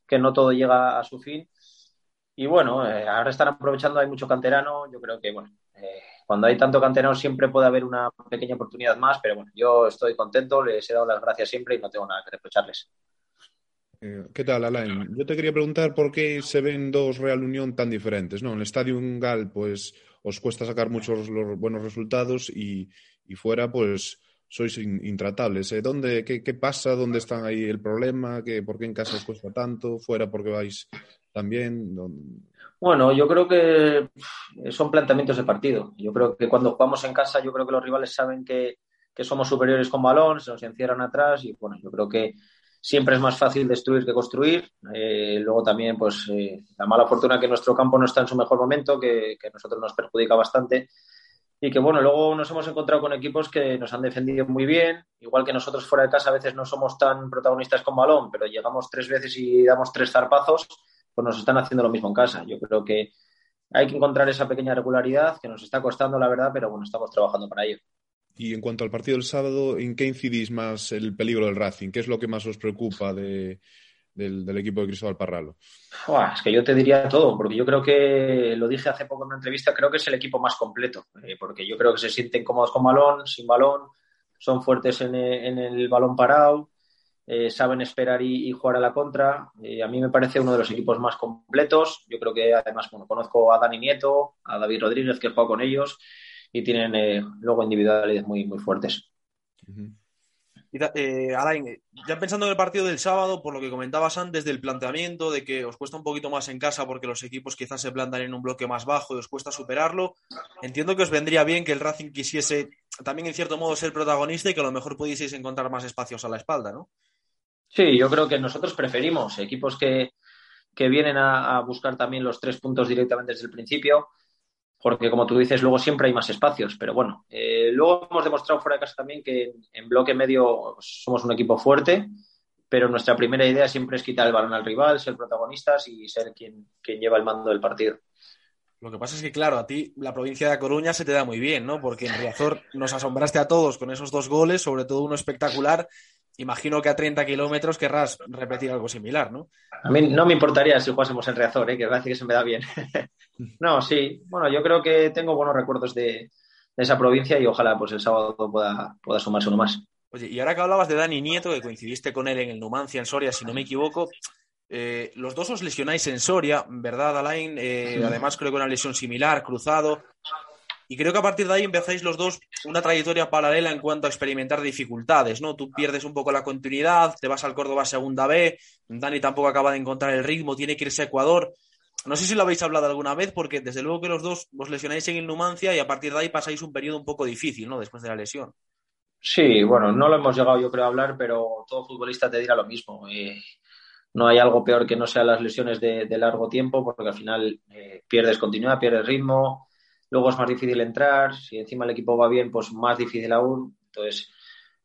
que no todo llega a su fin. Y bueno, ahora están aprovechando, hay mucho canterano. Yo creo que, bueno, cuando hay tanto canterano siempre puede haber una pequeña oportunidad más, pero bueno, yo estoy contento, les he dado las gracias siempre y no tengo nada que reprocharles. Eh, ¿Qué tal, Alain? Yo te quería preguntar por qué se ven dos Real Unión tan diferentes, ¿no? En el Estadio Gal, pues os cuesta sacar muchos los buenos resultados y, y fuera, pues sois in- intratables. ¿eh? ¿Dónde, qué, qué pasa? ¿Dónde está ahí el problema? ¿Qué, ¿Por qué en casa os cuesta tanto? ¿Fuera porque vais? ¿Dónde- Bueno, yo creo que son planteamientos de partido. Yo creo que cuando jugamos en casa, yo creo que los rivales saben que, que somos superiores con balón, se nos encierran atrás y bueno, yo creo que siempre es más fácil destruir que construir. Eh, luego también, pues, eh, la mala fortuna que nuestro campo no está en su mejor momento, que, que nosotros nos perjudica bastante. Y que bueno, luego nos hemos encontrado con equipos que nos han defendido muy bien, igual que nosotros fuera de casa a veces no somos tan protagonistas con balón, pero llegamos tres veces y damos tres zarpazos, pues nos están haciendo lo mismo en casa. Yo creo que hay que encontrar esa pequeña regularidad que nos está costando, la verdad, pero bueno, estamos trabajando para ello. Y en cuanto al partido del sábado, ¿en qué incidís más el peligro del Racing? ¿Qué es lo que más os preocupa de- del, del equipo de Cristóbal Parralo? Buah, es que yo te diría todo, porque yo creo que, lo dije hace poco en una entrevista, creo que es el equipo más completo, eh, porque yo creo que se sienten cómodos con balón, sin balón, son fuertes en en el balón parado, eh, saben esperar y, y jugar a la contra. Eh, a mí me parece uno de los equipos más completos. Yo creo que además, bueno, conozco a Dani Nieto, a David Rodríguez, que he jugado con ellos, y tienen eh, luego individualidades muy, muy fuertes. Y da- eh, Alain, eh, ya pensando en el partido del sábado, por lo que comentabas antes del planteamiento, de que os cuesta un poquito más en casa porque los equipos quizás se plantan en un bloque más bajo y os cuesta superarlo, entiendo que os vendría bien que el Racing quisiese también en cierto modo ser protagonista y que a lo mejor pudieseis encontrar más espacios a la espalda, ¿no? Sí, yo creo que nosotros preferimos equipos que, que vienen a, a buscar también los tres puntos directamente desde el principio, porque como tú dices, luego siempre hay más espacios. Pero bueno, eh, luego hemos demostrado fuera de casa también que en, bloque medio somos un equipo fuerte, pero nuestra primera idea siempre es quitar el balón al rival, ser protagonistas y ser quien, quien lleva el mando del partido. Lo que pasa es que, claro, a ti la provincia de Coruña se te da muy bien, ¿no? Porque en Riazor nos asombraste a todos con esos dos goles, sobre todo uno espectacular. Imagino que a 30 kilómetros querrás repetir algo similar, ¿no? A mí no me importaría si jugásemos en Reazor, ¿eh? que parece que se me da bien. no, sí. Bueno, yo creo que tengo buenos recuerdos de, de esa provincia y ojalá pues el sábado pueda, pueda sumarse uno más. Oye, y ahora que hablabas de Dani Nieto, que coincidiste con él en el Numancia, en Soria, si no me equivoco, eh, los dos os lesionáis en Soria, ¿verdad, Alain? Eh, Sí. Además, creo que una lesión similar, cruzado. Y creo que a partir de ahí empezáis los dos una trayectoria paralela en cuanto a experimentar dificultades, ¿no? Tú pierdes un poco la continuidad, te vas al Córdoba Segunda B, Dani tampoco acaba de encontrar el ritmo, tiene que irse a Ecuador. No sé si lo habéis hablado alguna vez, porque desde luego que los dos os lesionáis en el Numancia y a partir de ahí pasáis un periodo un poco difícil, ¿no? Después de la lesión. Sí, bueno, no lo hemos llegado yo creo a hablar, pero todo futbolista te dirá lo mismo. Eh, no hay algo peor que no sean las lesiones de, largo tiempo, porque al final eh, pierdes continuidad, pierdes ritmo, luego es más difícil entrar, si encima el equipo va bien, pues más difícil aún. Entonces,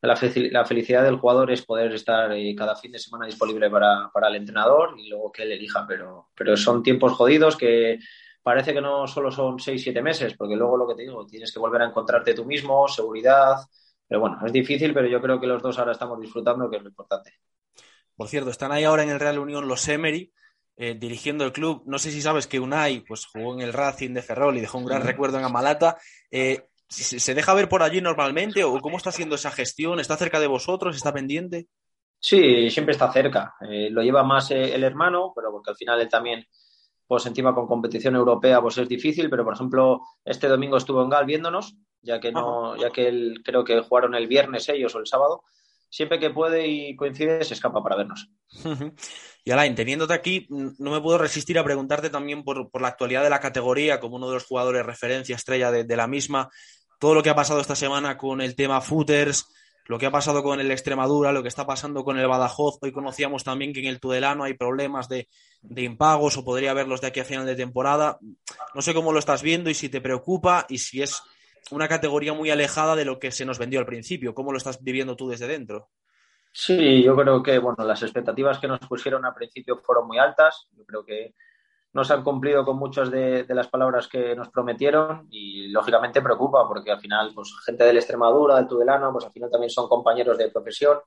la, fe- la felicidad del jugador es poder estar eh, cada fin de semana disponible para, para el entrenador y luego que él elija, pero, pero son tiempos jodidos que parece que no solo son seis, siete meses, porque luego lo que te digo, tienes que volver a encontrarte tú mismo, seguridad, pero bueno, es difícil, pero yo creo que los dos ahora estamos disfrutando, que es lo importante. Por cierto, están ahí ahora en el Real Unión los Emery, eh, dirigiendo el club. No sé si sabes que Unai pues, jugó en el Racing de Ferrol y dejó un gran recuerdo en Amalata. Eh, ¿se, deja ver por allí normalmente o cómo está haciendo esa gestión? ¿Está cerca de vosotros? ¿Está pendiente? Sí, siempre está cerca. Eh, lo lleva más el hermano, pero porque al final él también, pues encima con competición europea, pues es difícil. Pero por ejemplo, este domingo estuvo en Gal viéndonos, ya que no, ya que él creo que jugaron el viernes ellos o el sábado. Siempre que puede y coincide, se escapa para vernos. Y Alain, teniéndote aquí, no me puedo resistir a preguntarte también por, por la actualidad de la categoría, como uno de los jugadores referencia estrella de, de la misma, todo lo que ha pasado esta semana con el tema footers, lo que ha pasado con el Extremadura, lo que está pasando con el Badajoz. Hoy conocíamos también que en el Tudelano hay problemas de, de impagos o podría haberlos de aquí a final de temporada. No sé cómo lo estás viendo y si te preocupa y si es una categoría muy alejada de lo que se nos vendió al principio. ¿Cómo lo estás viviendo tú desde dentro? Sí, yo creo que bueno, las expectativas que nos pusieron al principio fueron muy altas. Yo creo que no se han cumplido con muchas de, de las palabras que nos prometieron y lógicamente preocupa porque al final, pues gente del Extremadura, del Tudelano, pues al final también son compañeros de profesión.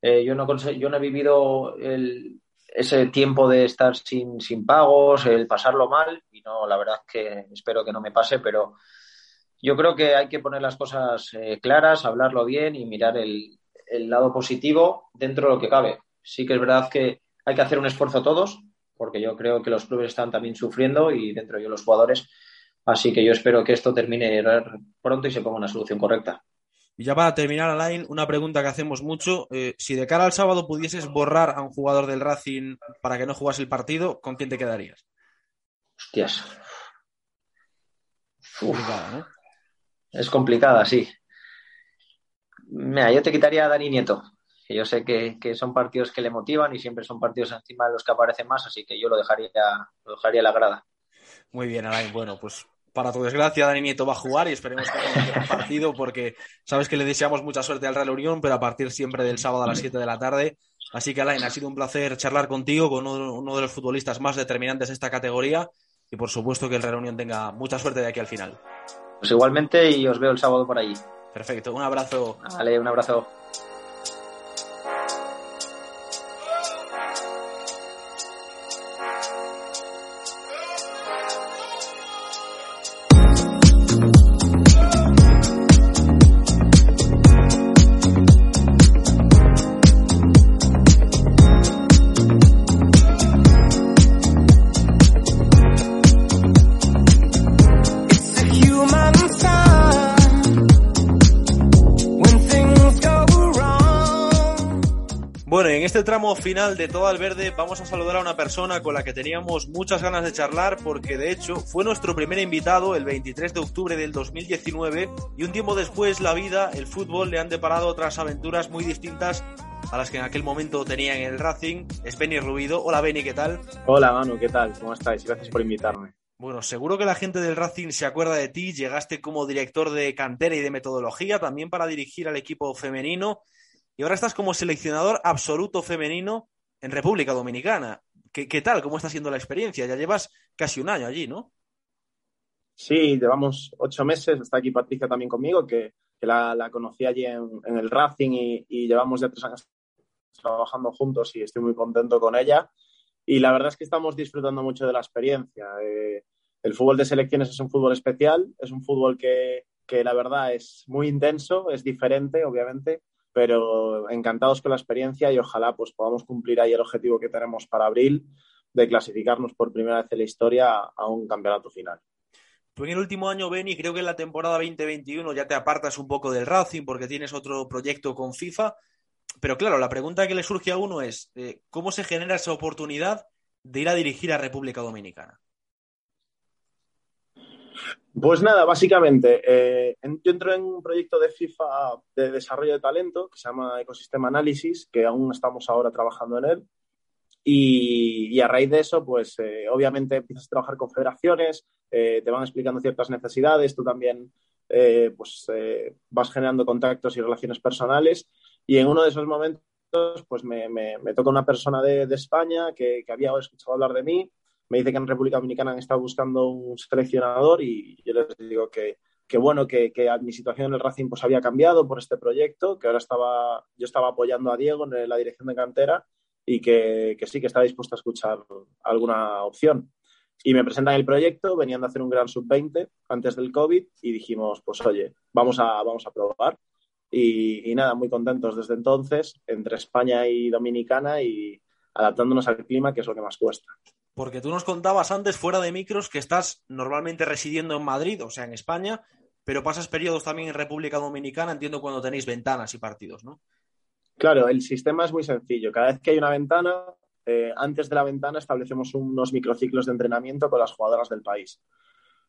Eh, yo, no yo no he vivido el, ese tiempo de estar sin, sin pagos, el pasarlo mal, y no, la verdad es que espero que no me pase, pero yo creo que hay que poner las cosas eh, claras, hablarlo bien y mirar el, el lado positivo dentro de lo que cabe. Sí que es verdad que hay que hacer un esfuerzo todos, porque yo creo que los clubes están también sufriendo y dentro de ellos los jugadores. Así que yo espero que esto termine pronto y se ponga una solución correcta. Y ya para terminar, Alain, una pregunta que hacemos mucho. Eh, si de cara al sábado pudieses borrar a un jugador del Racing para que no jugase el partido, ¿con quién te quedarías? Hostias. Complicada, ¿no? Es complicada, sí. Mira, yo te quitaría a Dani Nieto. Que yo sé que, que, son partidos que le motivan y siempre son partidos encima de los que aparecen más, así que yo lo dejaría, lo dejaría a la grada. Muy bien, Alain. Bueno, pues para tu desgracia, Dani Nieto va a jugar y esperemos que haya un partido porque sabes que le deseamos mucha suerte al Real Unión, pero a partir siempre del sábado a las 7 de la tarde. Así que, Alain, ha sido un placer charlar contigo, con uno, uno de los futbolistas más determinantes de esta categoría y por supuesto que el Real Unión tenga mucha suerte de aquí al final. Pues igualmente y os veo el sábado por allí. Perfecto, un abrazo. Vale, un abrazo. Final de Todo al Verde vamos a saludar a una persona con la que teníamos muchas ganas de charlar porque de hecho fue nuestro primer invitado el 23 de octubre del 2019 y un tiempo después la vida, el fútbol le han deparado otras aventuras muy distintas a las que en aquel momento tenía en el Racing. Es Benny Rubido. Hola Benny, ¿qué tal? Hola Manu, ¿qué tal? ¿Cómo estáis? Gracias por invitarme. Bueno, seguro que la gente del Racing se acuerda de ti. Llegaste como director de cantera y de metodología, también para dirigir al equipo femenino y ahora estás como seleccionador absoluto femenino en República Dominicana. ¿Qué, ¿Qué, tal? ¿Cómo está siendo la experiencia? Ya llevas casi un año allí, ¿no? Sí, llevamos ocho meses. Está aquí Patricia también conmigo, que, que la, conocí allí en, el Racing y, y, llevamos ya tres años trabajando juntos y estoy muy contento con ella. Y la verdad es que estamos disfrutando mucho de la experiencia. Eh, el fútbol de selecciones es un fútbol especial, es un fútbol que, que la verdad es muy intenso, es diferente, obviamente, pero encantados con la experiencia y ojalá pues podamos cumplir ahí el objetivo que tenemos para abril de clasificarnos por primera vez en la historia a un campeonato final. Tú en el último año, Beni, creo que en la temporada 2021 ya te apartas un poco del Racing porque tienes otro proyecto con FIFA, pero claro, la pregunta que le surge a uno es, eh, ¿cómo se genera esa oportunidad de ir a dirigir a República Dominicana? Pues nada, básicamente, eh, yo entro en un proyecto de FIFA de desarrollo de talento que se llama Ecosistema Análisis, que aún estamos ahora trabajando en él. Y, y a raíz de eso, pues eh, obviamente empiezas a trabajar con federaciones, eh, te van explicando ciertas necesidades, tú también pues vas generando contactos y relaciones personales. Y en uno de esos momentos, pues me, toca una persona de, España que había escuchado hablar de mí me dice que en República Dominicana han estado buscando un seleccionador y yo les digo que, que bueno, que, que, mi situación en el Racing pues había cambiado por este proyecto, que ahora estaba, yo estaba apoyando a Diego en la dirección de cantera y que, que sí, que estaba dispuesto a escuchar alguna opción. Y me presentan el proyecto, venían de hacer un gran sub-20 antes del COVID y dijimos, pues oye, vamos a, vamos a probar. Y, y, nada, muy contentos desde entonces, entre España y Dominicana y adaptándonos al clima, que es lo que más cuesta. Porque tú nos contabas antes, fuera de micros, que estás normalmente residiendo en Madrid, o sea, en España, pero pasas periodos también en República Dominicana, entiendo cuando tenéis ventanas y partidos, ¿no? Claro, el sistema es muy sencillo. Cada vez que hay una ventana, eh, antes de la ventana establecemos unos microciclos de entrenamiento con las jugadoras del país.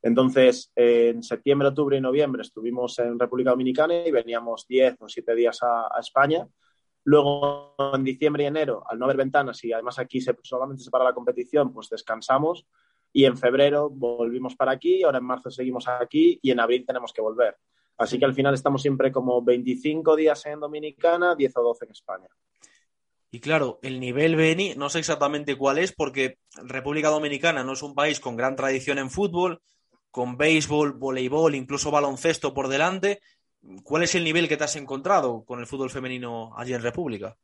Entonces, en septiembre, octubre y noviembre estuvimos en República Dominicana y veníamos 10 o 7 días a España Luego, en diciembre y enero, al no haber ventanas y además aquí se, solamente se para la competición, pues descansamos. Y en febrero volvimos para aquí, ahora en marzo seguimos aquí y en abril tenemos que volver. Así que al final estamos siempre como 25 días en Dominicana, 10 o 12 en España. Y claro, el nivel Beni no sé exactamente cuál es porque República Dominicana no es un país con gran tradición en fútbol, con béisbol, voleibol, incluso baloncesto por delante, ¿Cuál es el nivel que te has encontrado con el fútbol femenino allí en República?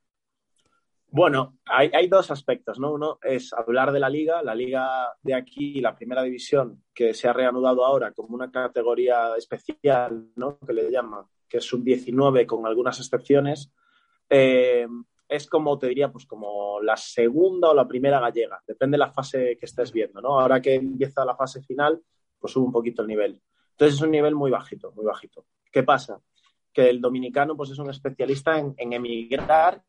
Bueno, hay, dos aspectos, ¿no? Uno es hablar de la liga, la liga de aquí, la primera división, que se ha reanudado ahora como una categoría especial, ¿no? Que le llaman, que es sub-19 con algunas excepciones. Eh, es como, te diría, pues como la segunda o la primera gallega, depende de la fase que estés viendo, ¿no? Ahora que empieza la fase final, pues sube un poquito el nivel. Entonces es un nivel muy bajito, muy bajito. ¿Qué pasa? Que el dominicano pues es un especialista en, emigrar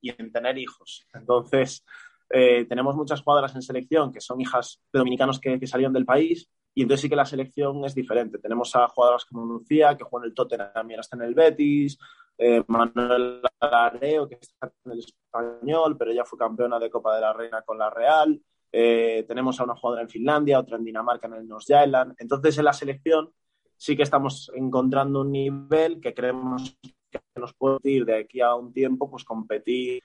y en tener hijos. Entonces, eh, tenemos muchas jugadoras en selección que son hijas de dominicanos que, que, salieron del país y entonces sí que la selección es diferente. Tenemos a jugadoras como Lucía, que juega en el Tottenham y ahora está en el Betis, eh, Manuel Areo, que está en el Español, pero ella fue campeona de Copa de la Reina con la Real. Eh, tenemos a una jugadora en Finlandia, otra en Dinamarca en el North Island. Entonces, en la selección sí que estamos encontrando un nivel que creemos que nos puede ir de aquí a un tiempo, pues competir.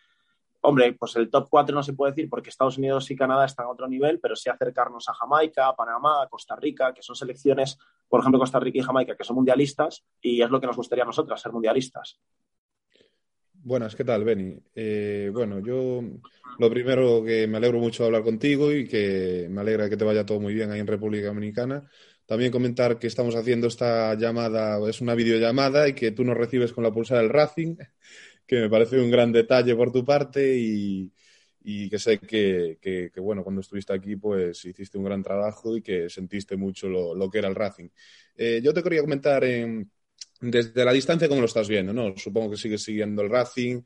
Hombre, pues el top 4 no se puede decir porque Estados Unidos y Canadá están a otro nivel, pero sí acercarnos a Jamaica, Panamá, Costa Rica, que son selecciones, por ejemplo, Costa Rica y Jamaica, que son mundialistas, y es lo que nos gustaría a nosotras, ser mundialistas. Buenas, ¿qué tal, Beni? Eh, bueno, yo lo primero que me alegro mucho de hablar contigo y que me alegra que te vaya todo muy bien ahí en República Dominicana. También comentar que estamos haciendo esta llamada, es una videollamada y que tú nos recibes con la pulsera del Racing, que me parece un gran detalle por tu parte y, y que sé que, que, que, bueno, cuando estuviste aquí pues hiciste un gran trabajo y que sentiste mucho lo, lo que era el Racing. Eh, yo te quería comentar en desde la distancia, ¿cómo lo estás viendo? ¿no? Supongo que sigues siguiendo el Racing.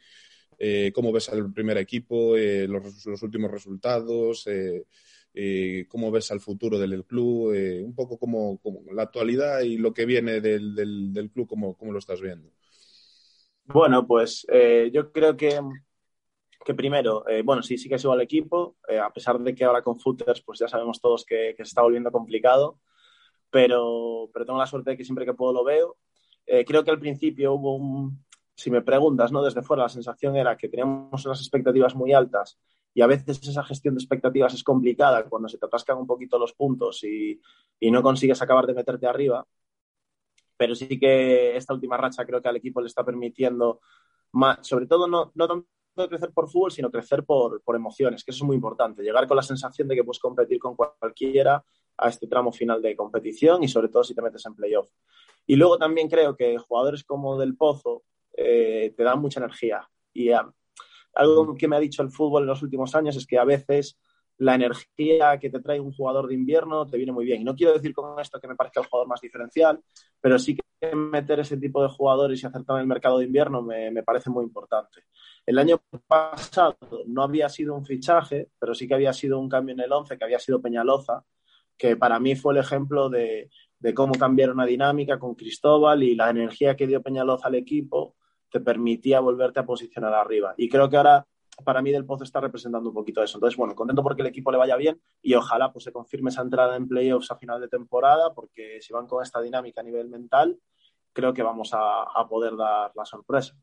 Eh, ¿Cómo ves al primer equipo? Eh, los, los, últimos resultados. Eh, eh, ¿Cómo ves al futuro del club? un poco como, como, la actualidad y lo que viene del, del, del club, ¿cómo, ¿cómo, lo estás viendo? Bueno, pues yo creo que, que primero, bueno, sí, sí que sigo al equipo, a pesar de que ahora con Footers, pues ya sabemos todos que, que se está volviendo complicado, pero, pero tengo la suerte de que siempre que puedo lo veo eh, creo que al principio hubo un, si me preguntas, ¿no? Desde fuera la sensación era que teníamos unas expectativas muy altas y a veces esa gestión de expectativas es complicada cuando se te atascan un poquito los puntos y, y no consigues acabar de meterte arriba. Pero sí que esta última racha creo que al equipo le está permitiendo, más, sobre todo no, no tanto crecer por fútbol, sino crecer por, por, emociones, que eso es muy importante. Llegar con la sensación de que puedes competir con cualquiera a este tramo final de competición y sobre todo si te metes en playoff. Y luego también creo que jugadores como Del Pozo eh, te dan mucha energía. Y um, algo que me ha dicho el fútbol en los últimos años es que a veces la energía que te trae un jugador de invierno te viene muy bien. Y no quiero decir con esto que me parezca el jugador más diferencial, pero sí que meter ese tipo de jugadores y acertar en el mercado de invierno me, me parece muy importante. El año pasado no había sido un fichaje, pero sí que había sido un cambio en el 11, que había sido Peñaloza, que para mí fue el ejemplo de, de cómo cambiar una dinámica con Cristóbal y la energía que dio Peñaloza al equipo te permitía volverte a posicionar arriba. Y creo que ahora para mí Del Pozo está representando un poquito eso. Entonces, bueno, contento porque el equipo le vaya bien y ojalá pues se confirme esa entrada en playoffs a final de temporada porque si van con esta dinámica a nivel mental, creo que vamos a, poder dar la sorpresa.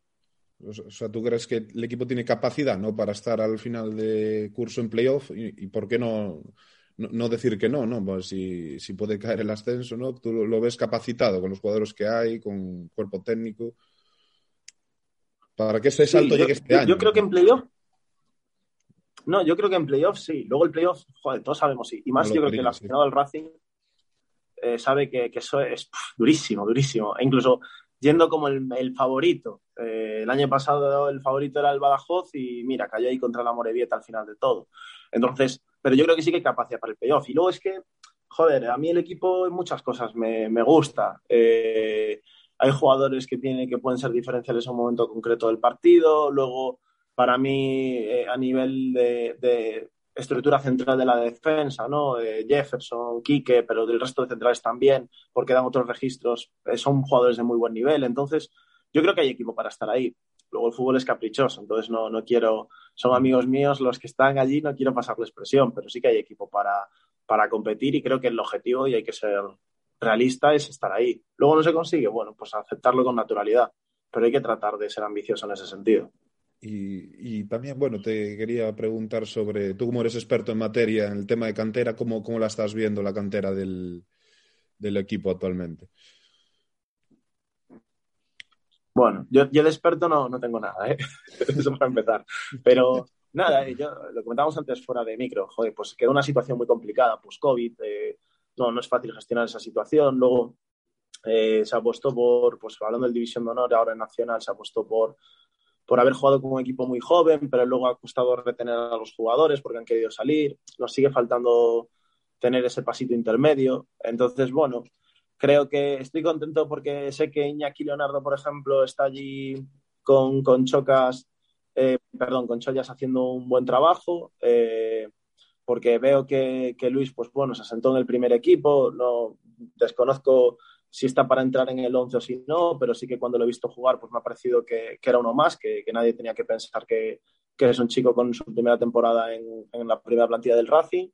O sea, ¿tú crees que el equipo tiene capacidad ¿no? para estar al final de curso en playoff? ¿Y, por qué no, no, no, decir que no, ¿no? Pues si, si, puede caer el ascenso, ¿no? Tú lo, ves capacitado con los jugadores que hay, con cuerpo técnico. Para que ese salto sí, llegue yo, este año. Yo creo que en playoff. No, yo creo que en playoff sí. Luego el playoff, joder, todos sabemos sí. Y más no yo creo que el aficionado del Racing eh, sabe que, que, eso es pff, durísimo, durísimo. E incluso yendo como el, el favorito. Eh, el año pasado el favorito era el Badajoz y mira, cayó ahí contra la Morevieta al final de todo. Entonces, pero yo creo que sí que hay capacidad para el playoff. Y luego es que, joder, a mí el equipo en muchas cosas me, me gusta. Eh, hay jugadores que, tienen, que pueden ser diferenciales en un momento concreto del partido. Luego, para mí, eh, a nivel de, de, estructura central de la defensa, ¿no? Eh, Jefferson, Quique, pero del resto de centrales también, porque dan otros registros, eh, son jugadores de muy buen nivel. Entonces, yo creo que hay equipo para estar ahí. Luego el fútbol es caprichoso, entonces no, no quiero, son amigos míos los que están allí, no quiero pasarles presión, pero sí que hay equipo para, para competir y creo que el objetivo, y hay que ser realista, es estar ahí. Luego no se consigue, bueno, pues aceptarlo con naturalidad, pero hay que tratar de ser ambicioso en ese sentido. Y, y, también, bueno, te quería preguntar sobre, tú como eres experto en materia, en el tema de cantera, ¿cómo, cómo la estás viendo la cantera del, del equipo actualmente? Bueno, yo, yo, de experto no, no tengo nada, ¿eh? eso para empezar. Pero, Nada, eh, yo lo comentábamos antes fuera de micro, joder, pues quedó una situación muy complicada, pues COVID, eh, no, no es fácil gestionar esa situación. Luego eh, se apostó por, pues hablando del División de Honor, ahora en Nacional, se apostó por, por haber jugado con un equipo muy joven, pero luego ha costado retener a los jugadores porque han querido salir. Nos sigue faltando tener ese pasito intermedio. Entonces, bueno, creo que estoy contento porque sé que Iñaki Leonardo, por ejemplo, está allí con, Chocas, eh, perdón, con Chollas haciendo un buen trabajo. Eh, porque veo que, que, Luis, pues bueno, se asentó en el primer equipo, no desconozco si está para entrar en el 11 o si no, pero sí que cuando lo he visto jugar, pues me ha parecido que, que era uno más, que, que, nadie tenía que pensar que, es un chico con su primera temporada en, en la primera plantilla del Racing.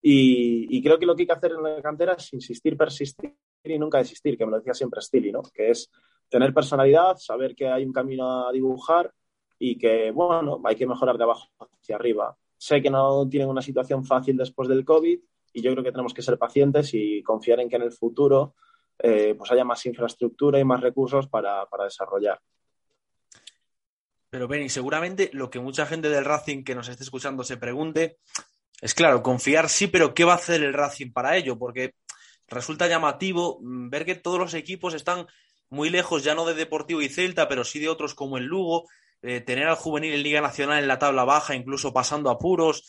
Y, y, creo que lo que hay que hacer en la cantera es insistir, persistir y nunca desistir, que me lo decía siempre Stili, ¿no? Que es tener personalidad, saber que hay un camino a dibujar y que, bueno, hay que mejorar de abajo hacia arriba. Sé que no tienen una situación fácil después del COVID y yo creo que tenemos que ser pacientes y confiar en que en el futuro eh, pues haya más infraestructura y más recursos para, para desarrollar. Pero Benny, seguramente lo que mucha gente del Racing que nos esté escuchando se pregunte es claro, confiar sí, pero ¿qué va a hacer el Racing para ello? Porque resulta llamativo mm, ver que todos los equipos están muy lejos, ya no de Deportivo y Celta, pero sí de otros como el Lugo, eh, tener al juvenil en Liga Nacional en la tabla baja, incluso pasando apuros.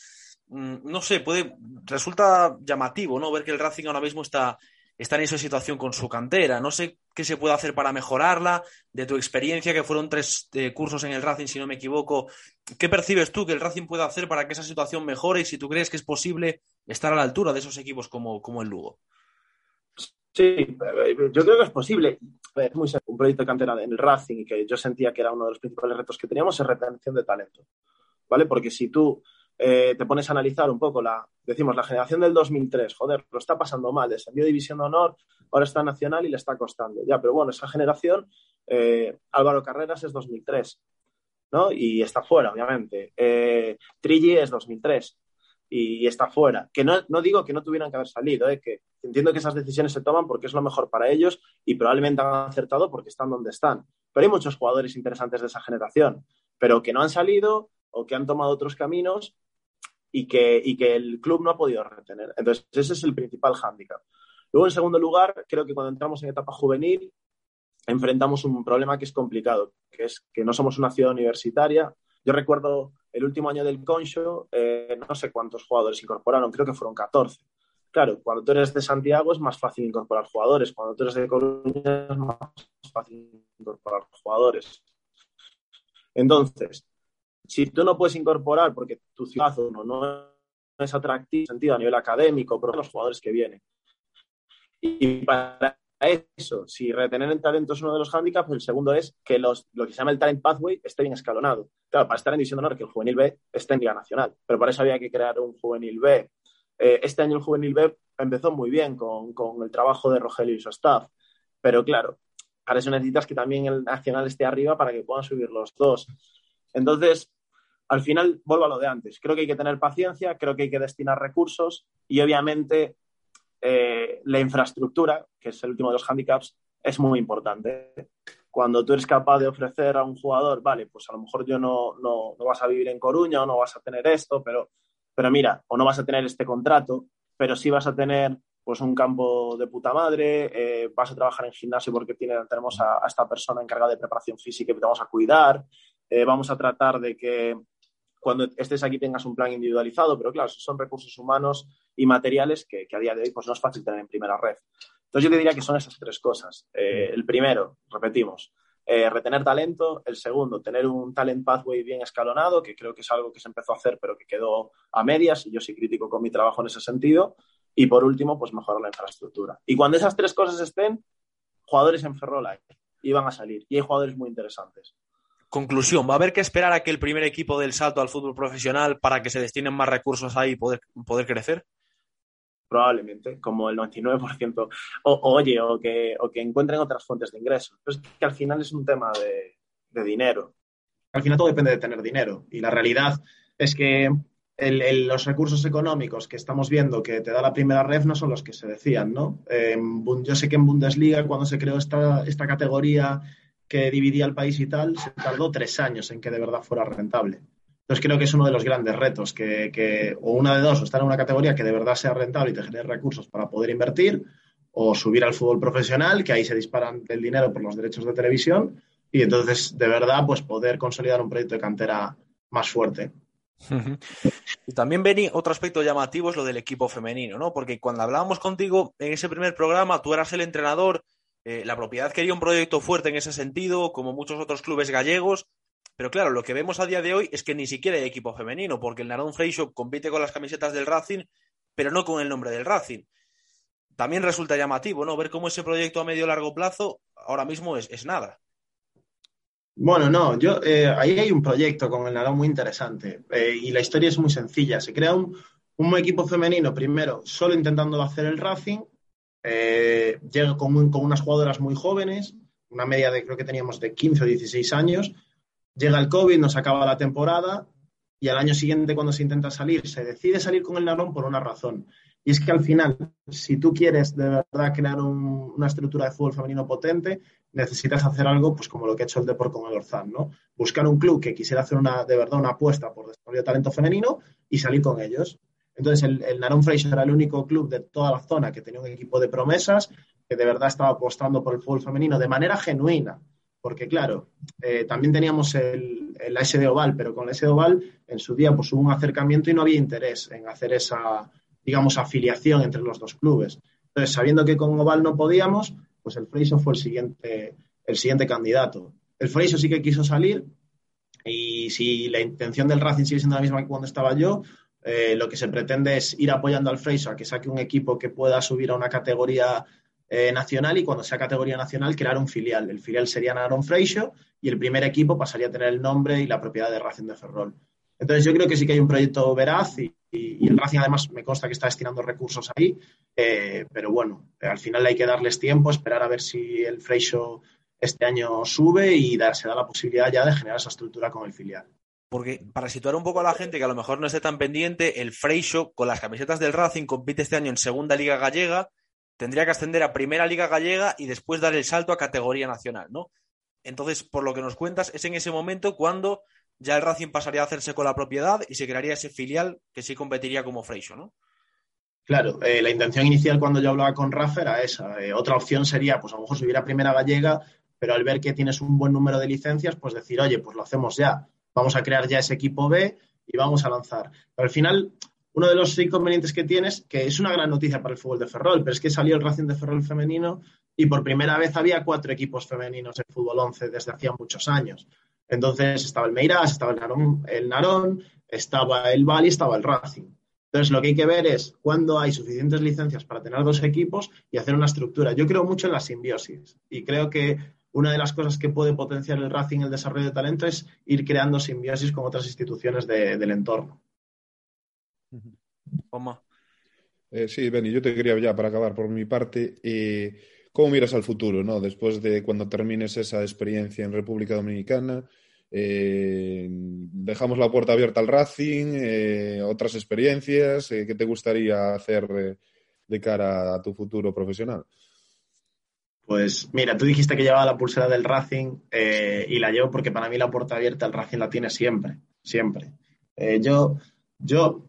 Mm, no sé, puede, resulta llamativo, ¿no? Ver que el Racing ahora mismo está está en esa situación con su cantera. No sé qué se puede hacer para mejorarla. De tu experiencia, que fueron tres eh, cursos en el Racing, si no me equivoco, ¿qué percibes tú que el Racing puede hacer para que esa situación mejore y si tú crees que es posible estar a la altura de esos equipos como, como el Lugo? Sí, yo creo que es posible. Es muy un proyecto de cantera en el Racing y que yo sentía que era uno de los principales retos que teníamos es retención de talento. ¿Vale? Porque si tú eh, te pones a analizar un poco la, decimos, la generación del 2003, joder, lo está pasando mal, descendió División de Honor, ahora está Nacional y le está costando. Ya, pero bueno, esa generación, eh, Álvaro Carreras es 2003, ¿no? Y está fuera, obviamente. Eh, Trilli es 2003 y está fuera. Que no, no, digo que no tuvieran que haber salido, ¿eh? que entiendo que esas decisiones se toman porque es lo mejor para ellos y probablemente han acertado porque están donde están. Pero hay muchos jugadores interesantes de esa generación, pero que no han salido o que han tomado otros caminos y que, y que el club no ha podido retener. Entonces, ese es el principal hándicap. Luego, en segundo lugar, creo que cuando entramos en etapa juvenil, enfrentamos un problema que es complicado, que es que no somos una ciudad universitaria. Yo recuerdo el último año del Concho, eh, no sé cuántos jugadores incorporaron, creo que fueron 14. Claro, cuando tú eres de Santiago es más fácil incorporar jugadores, cuando tú eres de Coruña es más fácil incorporar jugadores. Entonces, si tú no puedes incorporar porque tu ciudad no, no es atractiva en sentido a nivel académico, pero los jugadores que vienen. Y para eso, si retener el talento es uno de los hándicaps, el segundo es que los, lo que se llama el talent pathway esté bien escalonado. Claro, para estar en División de Honor, que el juvenil B esté en Liga Nacional, pero para eso había que crear un juvenil B. Eh, este año el juvenil B empezó muy bien con, con el trabajo de Rogelio y su staff, pero claro, para eso necesitas que también el Nacional esté arriba para que puedan subir los dos. Entonces, al final, vuelvo a lo de antes. Creo que hay que tener paciencia, creo que hay que destinar recursos y obviamente eh, la infraestructura, que es el último de los handicaps, es muy importante. Cuando tú eres capaz de ofrecer a un jugador, vale, pues a lo mejor yo no, no, no vas a vivir en Coruña o no vas a tener esto, pero, pero mira, o no vas a tener este contrato, pero sí vas a tener pues un campo de puta madre, eh, vas a trabajar en gimnasio porque tiene, tenemos a, a, esta persona encargada de preparación física y te vamos a cuidar, eh, vamos a tratar de que cuando estés aquí tengas un plan individualizado, pero claro, son recursos humanos y materiales que, que, a día de hoy pues no es fácil tener en primera red. Entonces yo te diría que son esas tres cosas. Eh, el primero, repetimos, eh, retener talento. El segundo, tener un talent pathway bien escalonado, que creo que es algo que se empezó a hacer pero que quedó a medias y yo soy crítico con mi trabajo en ese sentido. Y por último, pues mejorar la infraestructura. Y cuando esas tres cosas estén, jugadores en Ferrola y van a salir. Y hay jugadores muy interesantes. Conclusión, ¿va a haber que esperar a que el primer equipo del salto al fútbol profesional para que se destinen más recursos ahí y poder, poder crecer? Probablemente, como el 99%. O, oye, o que, o que, encuentren otras fuentes de ingresos. Pero es que al final es un tema de, de dinero. Al final todo depende de tener dinero. Y la realidad es que el, el, los recursos económicos que estamos viendo que te da la primera red no son los que se decían, ¿no? Eh, yo sé que en Bundesliga, cuando se creó esta, esta categoría que dividía el país y tal, se tardó tres años en que de verdad fuera rentable. Entonces creo que es uno de los grandes retos, que, que o una de dos, o estar en una categoría que de verdad sea rentable y te genere recursos para poder invertir, o subir al fútbol profesional, que ahí se disparan el dinero por los derechos de televisión, y entonces de verdad pues poder consolidar un proyecto de cantera más fuerte. Y también, Beni, otro aspecto llamativo es lo del equipo femenino, ¿no? Porque cuando hablábamos contigo en ese primer programa, tú eras el entrenador, eh, la propiedad quería un proyecto fuerte en ese sentido, como muchos otros clubes gallegos, pero claro, lo que vemos a día de hoy es que ni siquiera hay equipo femenino, porque el Narón Freixo compite con las camisetas del Racing, pero no con el nombre del Racing. También resulta llamativo, ¿no? Ver cómo ese proyecto a medio largo plazo ahora mismo es, es nada. Bueno, no, yo eh, ahí hay un proyecto con el Narón muy interesante eh, y la historia es muy sencilla. Se crea un, un equipo femenino primero solo intentando hacer el Racing, eh, llega con, un- con unas jugadoras muy jóvenes, una media de creo que teníamos de 15 o 16 años, llega el COVID, nos acaba la temporada y al año siguiente cuando se intenta salir, se decide salir con el Narón por una razón. Y es que al final, si tú quieres de verdad crear un- una estructura de fútbol femenino potente, necesitas hacer algo pues como lo que ha hecho el Depor con el Orzán, ¿no? Buscar un club que quisiera hacer una, de verdad una apuesta por desarrollo de talento femenino y salir con ellos. Entonces, el, el Narón Fraser era el único club de toda la zona que tenía un equipo de promesas, que de verdad estaba apostando por el fútbol femenino de manera genuina. Porque, claro, eh, también teníamos el, el SD Oval, pero con el SD Oval en su día pues, hubo un acercamiento y no había interés en hacer esa, digamos, afiliación entre los dos clubes. Entonces, sabiendo que con Oval no podíamos, pues el Freiso fue el siguiente, el siguiente candidato. El Freiso sí que quiso salir y si la intención del Racing sigue siendo la misma que cuando estaba yo, eh, lo que se pretende es ir apoyando al Freiso a que saque un equipo que pueda subir a una categoría eh, nacional y cuando sea categoría nacional crear un filial. El filial sería Naron Freixo y el primer equipo pasaría a tener el nombre y la propiedad de Racing de Ferrol. Entonces yo creo que sí que hay un proyecto veraz y, el Racing además me consta que está destinando recursos ahí, eh, pero bueno, al final hay que darles tiempo, esperar a ver si el Freixo este año sube y dar- se da la posibilidad ya de generar esa estructura con el filial. Porque para situar un poco a la gente que a lo mejor no esté tan pendiente, el Freixo con las camisetas del Racing compite este año en Segunda Liga Gallega, tendría que ascender a Primera Liga Gallega y después dar el salto a categoría nacional, ¿no? Entonces, por lo que nos cuentas, es en ese momento cuando ya el Racing pasaría a hacerse con la propiedad y se crearía ese filial que sí competiría como Freixo, ¿no? Claro, eh, la intención inicial cuando yo hablaba con Rafa era esa. Eh, otra opción sería, pues a lo mejor subir a Primera Gallega, pero al ver que tienes un buen número de licencias, pues decir, oye, pues lo hacemos ya. Vamos a crear ya ese equipo B y vamos a lanzar. Pero al final, uno de los inconvenientes que tienes, que es una gran noticia para el fútbol de Ferrol, pero es que salió el Racing de Ferrol femenino y por primera vez había cuatro equipos femeninos en fútbol 11 desde hacía muchos años. Entonces estaba el Meiras, estaba el Narón, el Narón estaba el Bali, estaba el Racing. Entonces, lo que hay que ver es cuándo hay suficientes licencias para tener dos equipos y hacer una estructura. Yo creo mucho en la simbiosis y creo que una de las cosas que puede potenciar el Racing el desarrollo de talento es ir creando simbiosis con otras instituciones de- del entorno. Toma. Eh, sí, Benny, yo te quería ya para acabar por mi parte. eh, ¿Cómo miras al futuro, no? Después de cuando termines esa experiencia en República Dominicana, eh, dejamos la puerta abierta al Racing, eh, otras experiencias, eh, ¿qué te gustaría hacer eh, de cara a tu futuro profesional? Pues mira, tú dijiste que llevaba la pulsera del Racing eh, y la llevo porque para mí la puerta abierta al Racing la tiene siempre, siempre. Eh, yo, yo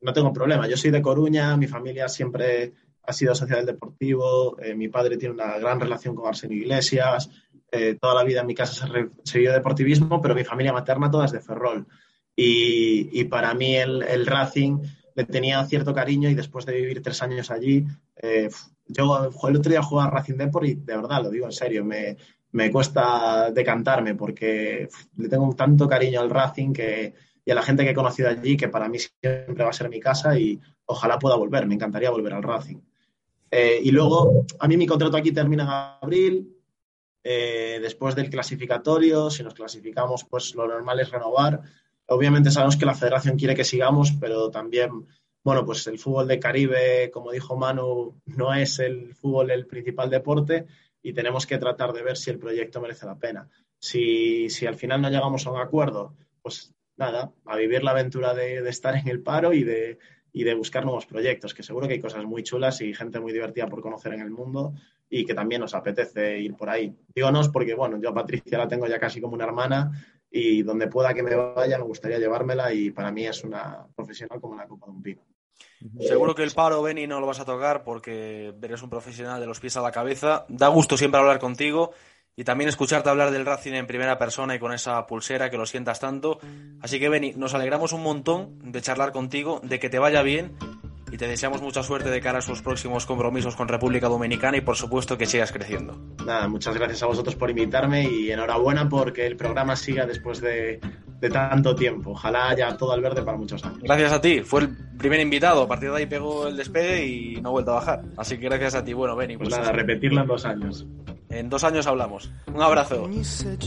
no tengo problema, yo soy de Coruña, mi familia siempre ha sido asociada al deportivo, eh, mi padre tiene una gran relación con Arsenio Iglesias, toda la vida en mi casa se, re- deportivismo, pero mi familia materna toda es de Ferrol. Y, y para mí el, el Racing le tenía cierto cariño y después de vivir tres años allí, yo el otro día jugué a Racing Deport y de verdad, lo digo en serio, me, me cuesta decantarme porque le tengo tanto cariño al Racing que, y a la gente que he conocido allí que para mí siempre va a ser mi casa y ojalá pueda volver, me encantaría volver al Racing. Eh, y luego, a mí mi contrato aquí termina en abril, eh, después del clasificatorio, si nos clasificamos, pues lo normal es renovar. Obviamente sabemos que la federación quiere que sigamos, pero también, bueno, pues el fútbol de Caribe, como dijo Manu, no es el fútbol el principal deporte y tenemos que tratar de ver si el proyecto merece la pena. Si, si al final no llegamos a un acuerdo, pues nada, a vivir la aventura de, estar en el paro y de, y de buscar nuevos proyectos, que seguro que hay cosas muy chulas y gente muy divertida por conocer en el mundo y que también nos apetece ir por ahí. Digo nos porque, bueno, yo a Patricia la tengo ya casi como una hermana y donde pueda que me vaya me gustaría llevármela y para mí es una profesional como la copa de un pino. Seguro que el paro, Benny, no lo vas a tocar porque eres un profesional de los pies a la cabeza. Da gusto siempre hablar contigo y también escucharte hablar del Racing en primera persona y con esa pulsera que lo sientas tanto. Así que, Benny, nos alegramos un montón de charlar contigo, de que te vaya bien y te deseamos mucha suerte de cara a sus próximos compromisos con República Dominicana y, por supuesto, que sigas creciendo. Nada, muchas gracias a vosotros por invitarme y enhorabuena porque el programa siga después de, de tanto tiempo. Ojalá haya todo al verde para muchos años. Gracias a ti, fue el primer invitado. A partir de ahí pegó el despegue y no ha vuelto a bajar. Así que gracias a ti. Bueno, Benny. Pues nada, repetirlo en dos años. En dos años hablamos. Un abrazo. You said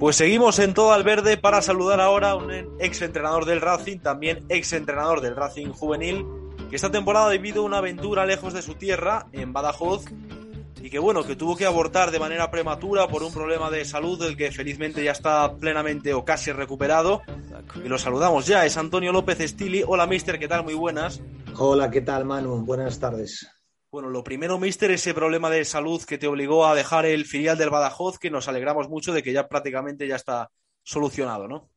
Pues seguimos en todo al verde para saludar ahora a un ex entrenador del Racing, también ex entrenador del Racing juvenil, que esta temporada ha vivido una aventura lejos de su tierra, en Badajoz, y que bueno, que tuvo que abortar de manera prematura por un problema de salud del que felizmente ya está plenamente o casi recuperado. Y lo saludamos ya, es Antonio López Stili. Hola, mister, ¿qué tal? Muy buenas. Hola, ¿qué tal, Manu? Buenas tardes. Bueno, lo primero, mister, ese problema de salud que te obligó a dejar el filial del Badajoz, que nos alegramos mucho de que ya prácticamente ya está solucionado, ¿no?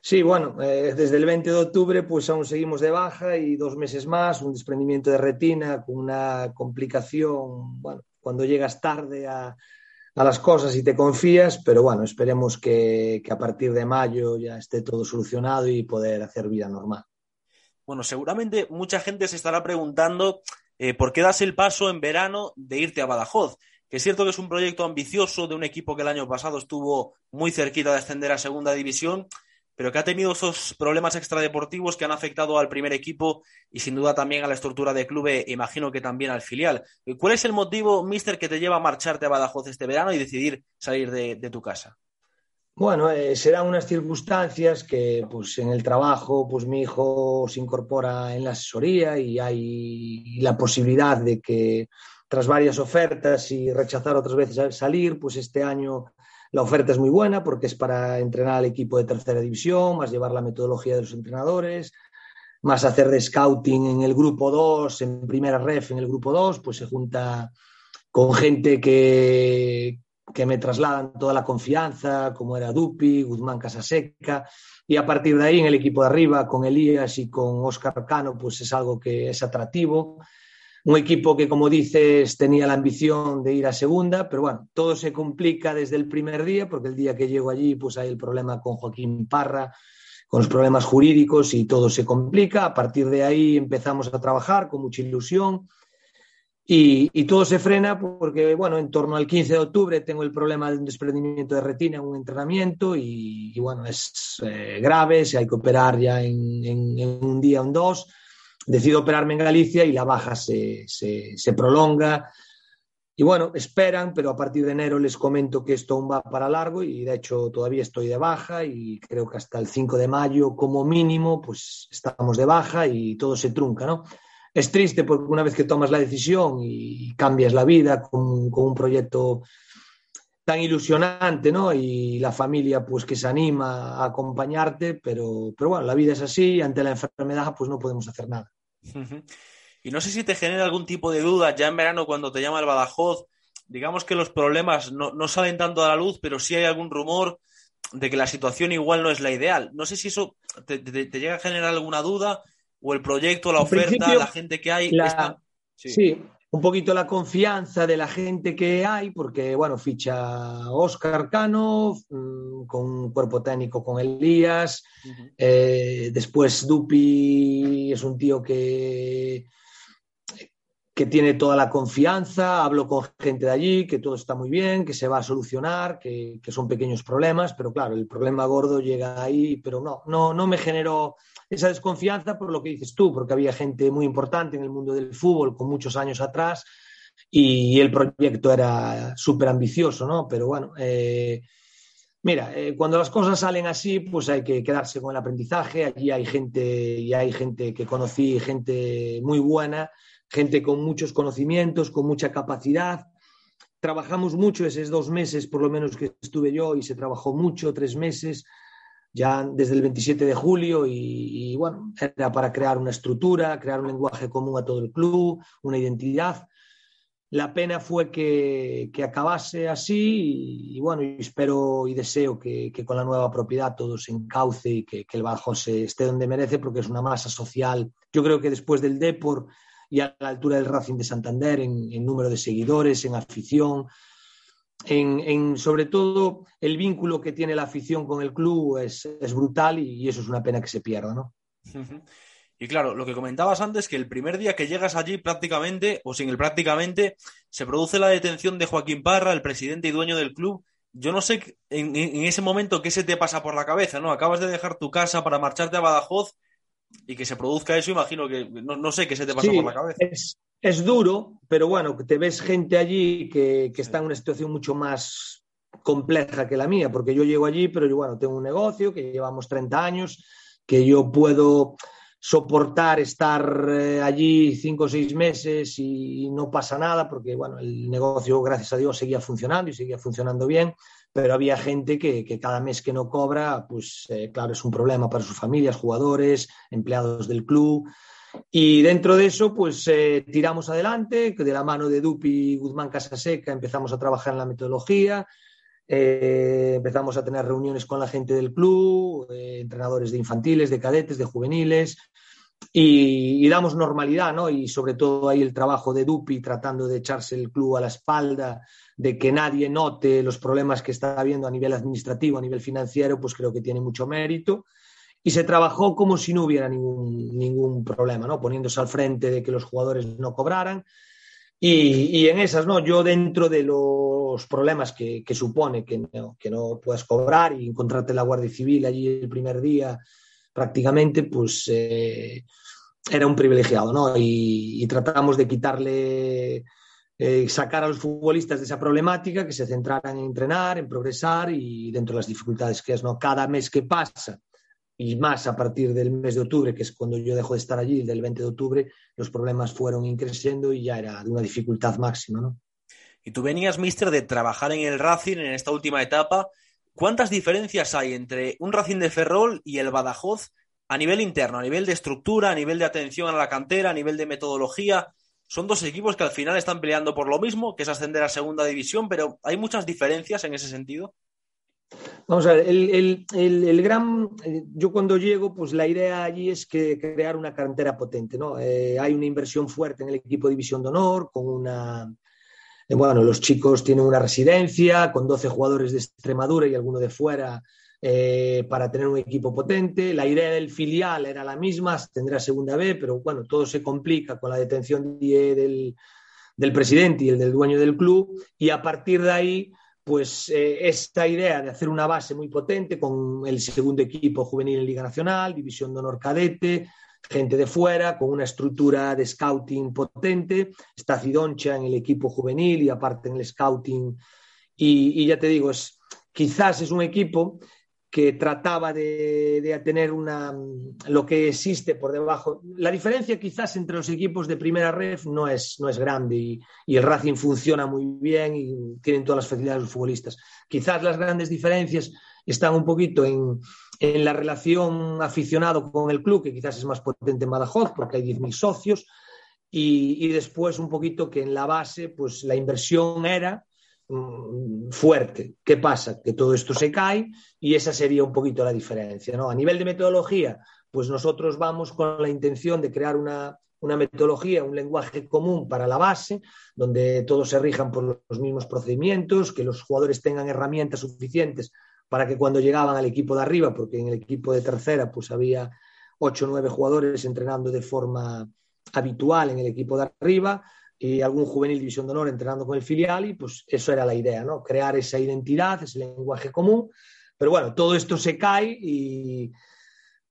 Sí, bueno, eh, desde el 20 de octubre pues aún seguimos de baja y dos meses más, un desprendimiento de retina con una complicación, bueno, cuando llegas tarde a, a las cosas y te confías, pero bueno, esperemos que, que a partir de mayo ya esté todo solucionado y poder hacer vida normal. Bueno, seguramente mucha gente se estará preguntando eh, por qué das el paso en verano de irte a Badajoz. Que es cierto que es un proyecto ambicioso de un equipo que el año pasado estuvo muy cerquita de ascender a segunda división, pero que ha tenido esos problemas extradeportivos que han afectado al primer equipo y sin duda también a la estructura del club imagino que también al filial. ¿Cuál es el motivo, mister, que te lleva a marcharte a Badajoz este verano y decidir salir de, de tu casa? Bueno, eh, serán unas circunstancias que pues en el trabajo pues mi hijo se incorpora en la asesoría y hay la posibilidad de que tras varias ofertas y rechazar otras veces salir, pues este año la oferta es muy buena porque es para entrenar al equipo de tercera división, más llevar la metodología de los entrenadores, más hacer de scouting en el grupo 2, en primera ref en el grupo 2, pues se junta con gente que, que me trasladan toda la confianza, como era Dupi, Guzmán Casaseca, y a partir de ahí en el equipo de arriba, con Elías y con Oscar Cano, pues es algo que es atractivo. Un equipo que, como dices, tenía la ambición de ir a segunda, pero bueno, todo se complica desde el primer día, porque el día que llego allí, pues hay el problema con Joaquín Parra, con los problemas jurídicos y todo se complica. A partir de ahí empezamos a trabajar con mucha ilusión y, y, todo se frena porque, bueno, en torno al 15 de octubre tengo el problema de un desprendimiento de retina en un entrenamiento y, y bueno, es eh, grave, se hay que operar ya en, en, en, un día o en dos. Decido operarme en Galicia y la baja se, se, se, prolonga. Y bueno, esperan, pero a partir de enero les comento que esto aún va para largo y de hecho todavía estoy de baja y creo que hasta el 5 de mayo como mínimo pues estamos de baja y todo se trunca, ¿no? Es triste porque una vez que tomas la decisión y cambias la vida con, un proyecto tan ilusionante, ¿no? Y la familia, pues que se anima a acompañarte, pero, pero bueno, la vida es así, ante la enfermedad, pues no podemos hacer nada. Y no sé si te genera algún tipo de duda ya en verano cuando te llama el Badajoz, digamos que los problemas no, no salen tanto a la luz, pero sí hay algún rumor de que la situación igual no es la ideal. No sé si eso te, te llega a generar alguna duda o el proyecto, la oferta, la gente que hay. La, está... sí. sí. un poquito la confianza de la gente que hay, porque, bueno, ficha Oscar Cano, mmm, con un cuerpo técnico con Elías. Uh -huh. eh, después Dupi es un tío que que tiene toda la confianza, hablo con gente de allí, que todo está muy bien, que se va a solucionar, que, que son pequeños problemas, pero claro, el problema gordo llega ahí, pero no, no, no me generó esa desconfianza por lo que dices tú, porque había gente muy importante en el mundo del fútbol con muchos años atrás y el proyecto era súper ambicioso, ¿no? Pero bueno, eh, Mira, eh, cuando las cosas salen así, pues hay que quedarse con el aprendizaje. Allí hay gente, y hay gente que conocí, gente muy buena, gente con muchos conocimientos, con mucha capacidad. Trabajamos mucho esos dos meses, por lo menos que estuve yo, y se trabajó mucho, tres meses, ya desde el 27 de julio, y, y bueno, era para crear una estructura, crear un lenguaje común a todo el club, una identidad. La pena fue que, que acabase así y, y bueno, espero y deseo que, que, con la nueva propiedad todo se encauce y que, que el Badajoz esté donde merece porque es una masa social. Yo creo que después del Depor y a la altura del Racing de Santander en, en número de seguidores, en afición, en, en, sobre todo el vínculo que tiene la afición con el club es, es brutal y, y, eso es una pena que se pierda, ¿no? Uh -huh. Y claro, lo que comentabas antes, que el primer día que llegas allí prácticamente, o sin el prácticamente, se produce la detención de Joaquín Parra, el presidente y dueño del club. Yo no sé en, en, ese momento qué se te pasa por la cabeza, ¿no? Acabas de dejar tu casa para marcharte a Badajoz y que se produzca eso, imagino que no, no sé qué se te pasa sí, por la cabeza. Es, es, duro, pero bueno, te ves gente allí que, que está en una situación mucho más compleja que la mía, porque yo llego allí, pero yo, bueno, tengo un negocio que llevamos 30 años, que yo puedo soportar estar eh, allí cinco o seis meses y no pasa nada, porque bueno, el negocio, gracias a Dios, seguía funcionando y seguía funcionando bien, pero había gente que, que cada mes que no cobra, pues eh, claro, es un problema para sus familias, jugadores, empleados del club. Y dentro de eso, pues eh, tiramos adelante, de la mano de Dupi Guzmán Casaseca empezamos a trabajar en la metodología, eh, empezamos a tener reuniones con la gente del club, eh, entrenadores de infantiles, de cadetes, de juveniles, y, y, damos normalidad, ¿no? Y sobre todo ahí el trabajo de Dupi tratando de echarse el club a la espalda, de que nadie note los problemas que está habiendo a nivel administrativo, a nivel financiero, pues creo que tiene mucho mérito. Y se trabajó como si no hubiera ningún, ningún problema, ¿no? Poniéndose al frente de que los jugadores no cobraran. Y, y en esas, ¿no? Yo dentro de los problemas que, que supone que no, que no puedas cobrar y encontrarte la Guardia Civil allí el primer día prácticamente, pues eh, era un privilegiado, ¿no? Y, y tratamos de quitarle, eh, sacar a los futbolistas de esa problemática, que se centraran en entrenar, en progresar y dentro de las dificultades que es, ¿no? Cada mes que pasa y más a partir del mes de octubre, que es cuando yo dejo de estar allí, del 20 de octubre, los problemas fueron increciendo y ya era de una dificultad máxima, ¿no? Y tú venías, mister, de trabajar en el Racing en esta última etapa. ¿Cuántas diferencias hay entre un Racing de Ferrol y el Badajoz a nivel interno, a nivel de estructura, a nivel de atención a la cantera, a nivel de metodología? Son dos equipos que al final están peleando por lo mismo, que es ascender a segunda división, pero ¿hay muchas diferencias en ese sentido? Vamos a ver, el, el, el, el, gran, yo cuando llego, pues la idea allí es que crear una cantera potente, ¿no? Eh, hay una inversión fuerte en el equipo de División de Honor, con una, eh, bueno, los chicos tienen una residencia, con 12 jugadores de Extremadura y alguno de fuera, eh, para tener un equipo potente. La idea del filial era la misma, tendrá segunda B, pero bueno, todo se complica con la detención de, del, del presidente y el del dueño del club, y a partir de ahí pues eh, esta idea de hacer una base muy potente con el segundo equipo juvenil en Liga Nacional, División de Honor Cadete, gente de fuera, con una estructura de scouting potente, está Cidoncha en el equipo juvenil y aparte en el scouting. Y, y ya te digo, es, quizás es un equipo que trataba de, de, tener una, lo que existe por debajo. La diferencia quizás entre los equipos de primera red no es, no es grande y, el Racing funciona muy bien y tienen todas las facilidades los futbolistas. Quizás las grandes diferencias están un poquito en, en la relación aficionado con el club, que quizás es más potente en Badajoz porque hay 10.000 socios, y, y después un poquito que en la base pues la inversión era fuerte. ¿Qué pasa? Que todo esto se cae y esa sería un poquito la diferencia. ¿no? A nivel de metodología, pues nosotros vamos con la intención de crear una, una metodología, un lenguaje común para la base, donde todos se rijan por los mismos procedimientos, que los jugadores tengan herramientas suficientes para que cuando llegaban al equipo de arriba, porque en el equipo de tercera pues había ocho o nueve jugadores entrenando de forma habitual en el equipo de arriba, y algún juvenil división de honor entrenando con el filial y pues eso era la idea, ¿no? Crear esa identidad, ese lenguaje común. Pero bueno, todo esto se cae y,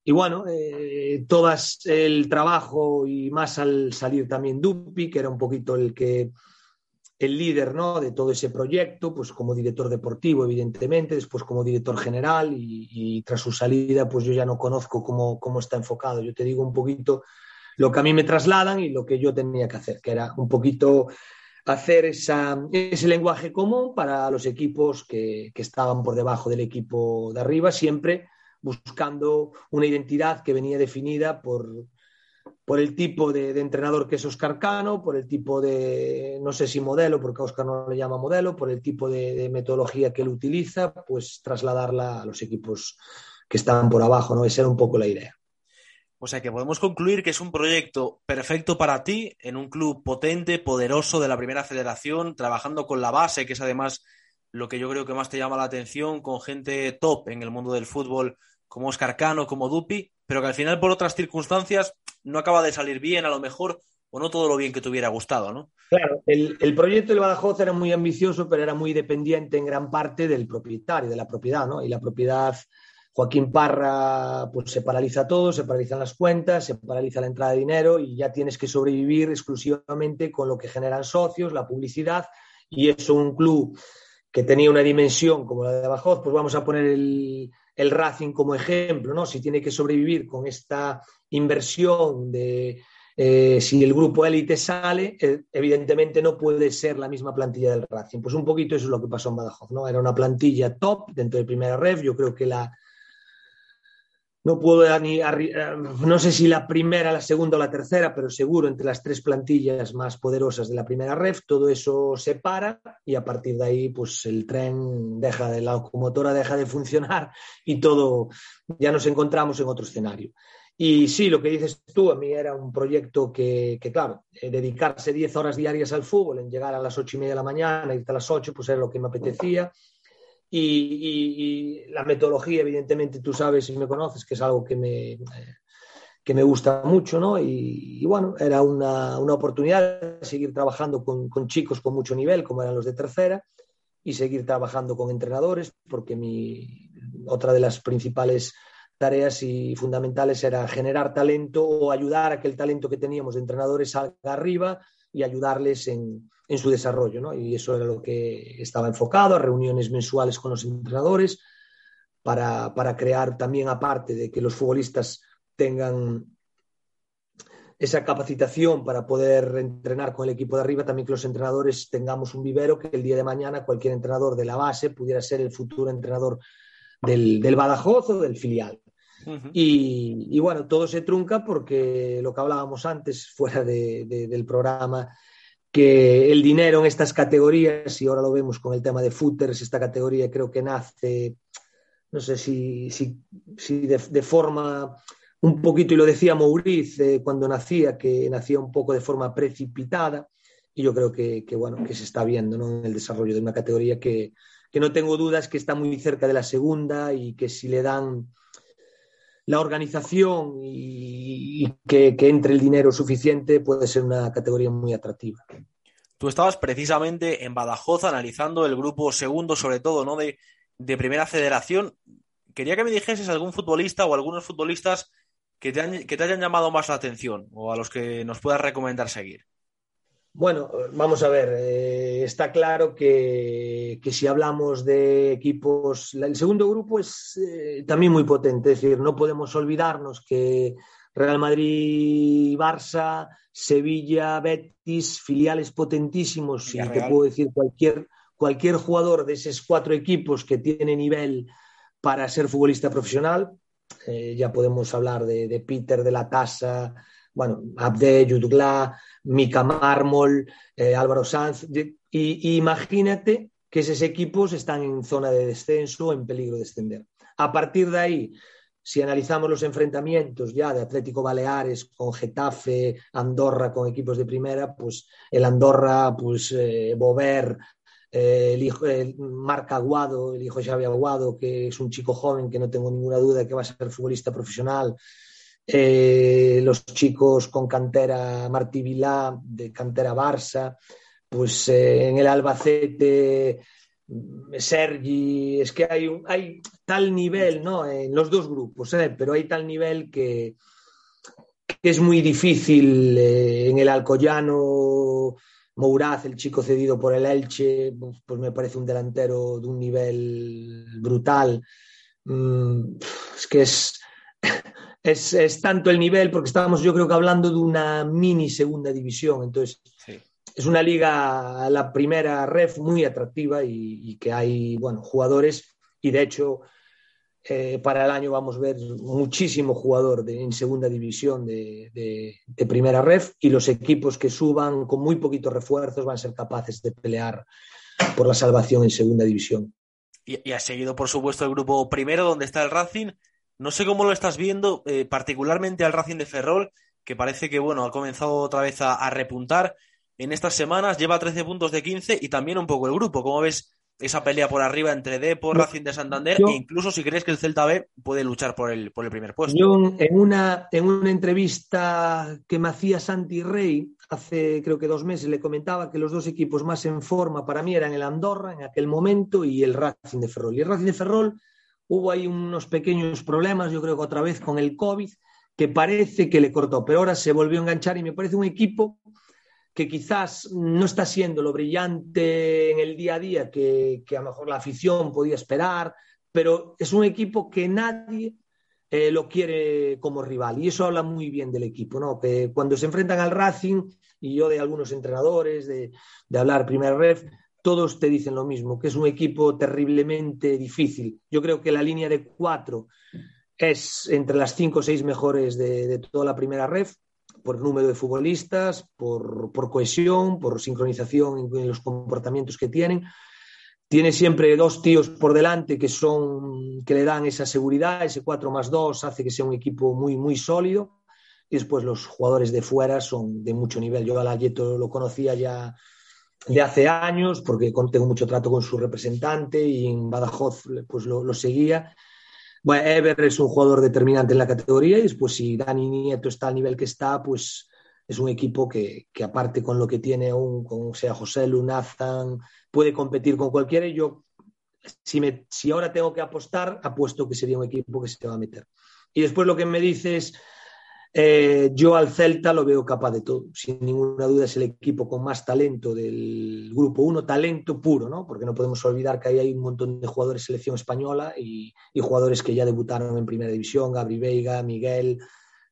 y bueno, eh, todas el trabajo y más al salir también Dupi, que era un poquito el que el líder ¿no? de todo ese proyecto, pues como director deportivo, evidentemente, después como director general y, y tras su salida, pues yo ya no conozco cómo, cómo, está enfocado. Yo te digo un poquito lo que a mí me trasladan y lo que yo tenía que hacer, que era un poquito hacer esa, ese lenguaje común para los equipos que, que estaban por debajo del equipo de arriba, siempre buscando una identidad que venía definida por, por el tipo de, entrenador que es Oscar Cano, por el tipo de, no sé si modelo, porque Oscar no le llama modelo, por el tipo de, de, metodología que él utiliza, pues trasladarla a los equipos que están por abajo, ¿no? Esa era un poco la idea. O sea que podemos concluir que es un proyecto perfecto para ti en un club potente, poderoso de la primera federación, trabajando con la base, que es además lo que yo creo que más te llama la atención, con gente top en el mundo del fútbol como Oscar Cano, como Dupi, pero que al final por otras circunstancias no acaba de salir bien, a lo mejor, o no todo lo bien que te hubiera gustado, ¿no? Claro, el, el proyecto del Badajoz era muy ambicioso, pero era muy dependiente en gran parte del propietario, de la propiedad, ¿no? Y la propiedad Joaquín Parra pues se paraliza todo, se paralizan las cuentas, se paraliza la entrada de dinero y ya tienes que sobrevivir exclusivamente con lo que generan socios, la publicidad y eso un club que tenía una dimensión como la de Badajoz, pues vamos a poner el, el Racing como ejemplo, ¿no? Si tiene que sobrevivir con esta inversión de eh, si el grupo élite sale, eh, evidentemente no puede ser la misma plantilla del Racing. Pues un poquito eso es lo que pasó en Badajoz, ¿no? Era una plantilla top dentro de primera ref, yo creo que la no puedo ni no sé si la primera, la segunda o la tercera, pero seguro entre las tres plantillas más poderosas de la primera ref, todo eso se para y a partir de ahí pues el tren deja de la locomotora deja de funcionar y todo ya nos encontramos en otro escenario. Y sí, lo que dices tú, a mí era un proyecto que, que claro, eh, dedicarse 10 horas diarias al fútbol, en llegar a las ocho y media de la mañana, irte a las 8, pues era lo que me apetecía. Y, la metodología, evidentemente, tú sabes y me conoces, que es algo que me, que me gusta mucho, ¿no? Y, y bueno, era una, una, oportunidad de seguir trabajando con, con, chicos con mucho nivel, como eran los de tercera, y seguir trabajando con entrenadores, porque mi, otra de las principales tareas y fundamentales era generar talento o ayudar a que el talento que teníamos de entrenadores salga arriba y ayudarles en, en su desarrollo, ¿no? Y eso era lo que estaba enfocado, a reuniones mensuales con los entrenadores, para, para crear también, aparte de que los futbolistas tengan esa capacitación para poder entrenar con el equipo de arriba, también que los entrenadores tengamos un vivero que el día de mañana cualquier entrenador de la base pudiera ser el futuro entrenador del, del Badajoz o del filial. Y, y, bueno, todo se trunca porque lo que hablábamos antes fuera de, de, del programa que el dinero en estas categorías, y ahora lo vemos con el tema de footers, esta categoría creo que nace, no sé si, si, si de, de, forma un poquito, y lo decía Mauriz eh, cuando nacía, que nacía un poco de forma precipitada, y yo creo que, que bueno, que se está viendo ¿no? en el desarrollo de una categoría que, que no tengo dudas que está muy cerca de la segunda y que si le dan la organización y, que, entre el dinero suficiente puede ser una categoría muy atractiva. Tú estabas precisamente en Badajoz analizando el grupo segundo, sobre todo, ¿no? De, de primera federación. Quería que me dijeses algún futbolista o algunos futbolistas que te, que te hayan llamado más la atención o a los que nos puedas recomendar seguir. Bueno, vamos a ver, eh, está claro que, que, si hablamos de equipos, el segundo grupo es eh, también muy potente, es decir, no podemos olvidarnos que Real Madrid, Barça, Sevilla, Betis, filiales potentísimos, y te puedo decir cualquier, cualquier jugador de esos cuatro equipos que tiene nivel para ser futbolista profesional, eh, ya podemos hablar de, de Peter, de la Tasa, bueno, Abde, Yudgla, Mica Mármol, eh, Álvaro Sanz, y, imagínate que esos equipos están en zona de descenso en peligro de descender. A partir de ahí, si analizamos los enfrentamientos ya de Atlético Baleares con Getafe, Andorra con equipos de primera, pues el Andorra, pues eh, Bover, eh, el hijo, el Marc Aguado, el hijo Xavi Aguado, que es un chico joven que no tengo ninguna duda que va a ser futbolista profesional, eh, los chicos con cantera Martí Vilá, de cantera Barça, pues eh, en el Albacete, Sergi, es que hay, tal nivel ¿no? en los dos grupos, ¿eh? pero hay tal nivel que, que es muy difícil en el Alcoyano Mouraz, el chico cedido por el Elche, pues me parece un delantero de un nivel brutal. Mm, es que es, es, es, tanto el nivel, porque estábamos yo creo que hablando de una mini segunda división, entonces sí. es una liga, la primera ref muy atractiva y, y que hay, bueno, jugadores y de hecho eh, para el año vamos a ver muchísimo jugador de, en segunda división de, de, de, primera ref y los equipos que suban con muy poquitos refuerzos van a ser capaces de pelear por la salvación en segunda división. Y, y ha seguido, por supuesto, el grupo primero donde está el Racing. No sé cómo lo estás viendo, eh, particularmente al Racing de Ferrol, que parece que bueno, ha comenzado otra vez a, a repuntar en estas semanas, lleva 13 puntos de 15 y también un poco el grupo. ¿Cómo ves esa pelea por arriba entre Depor, Racing de Santander yo, e incluso si crees que el Celta B puede luchar por el, por el primer puesto. Yo en una, en una entrevista que me hacía Santi Rey hace creo que dos meses le comentaba que los dos equipos más en forma para mí eran el Andorra en aquel momento y el Racing de Ferrol. Y el Racing de Ferrol hubo ahí unos pequeños problemas, yo creo que otra vez con el COVID, que parece que le cortó, pero ahora se volvió a enganchar y me parece un equipo que quizás no está siendo lo brillante en el día a día que, que a lo mejor la afición podía esperar, pero es un equipo que nadie eh, lo quiere como rival y eso habla muy bien del equipo, ¿no? Que cuando se enfrentan al Racing y yo de algunos entrenadores, de, de hablar primer ref, todos te dicen lo mismo, que es un equipo terriblemente difícil. Yo creo que la línea de cuatro es entre las cinco o seis mejores de, de toda la primera ref por número de futbolistas, por, por cohesión, por sincronización en, en, los comportamientos que tienen. Tiene siempre dos tíos por delante que son que le dan esa seguridad, ese 4 más 2 hace que sea un equipo muy, muy sólido. Y después los jugadores de fuera son de mucho nivel. Yo a Layeto lo conocía ya de hace años porque tengo mucho trato con su representante y en Badajoz pues lo, lo seguía bueno, Ever es un jugador determinante en la categoría y después si Dani Nieto está al nivel que está, pues es un equipo que, que aparte con lo que tiene aún, con sea José Lunazan, puede competir con cualquiera y yo, si, me, si ahora tengo que apostar, apuesto que sería un equipo que se va a meter. Y después lo que me dices, eh, yo al Celta lo veo capaz de todo, sin ninguna duda es el equipo con más talento del grupo 1, talento puro, ¿no? porque no podemos olvidar que ahí hay un montón de jugadores de selección española y, jugadores que ya debutaron en primera división, Gabri Veiga, Miguel,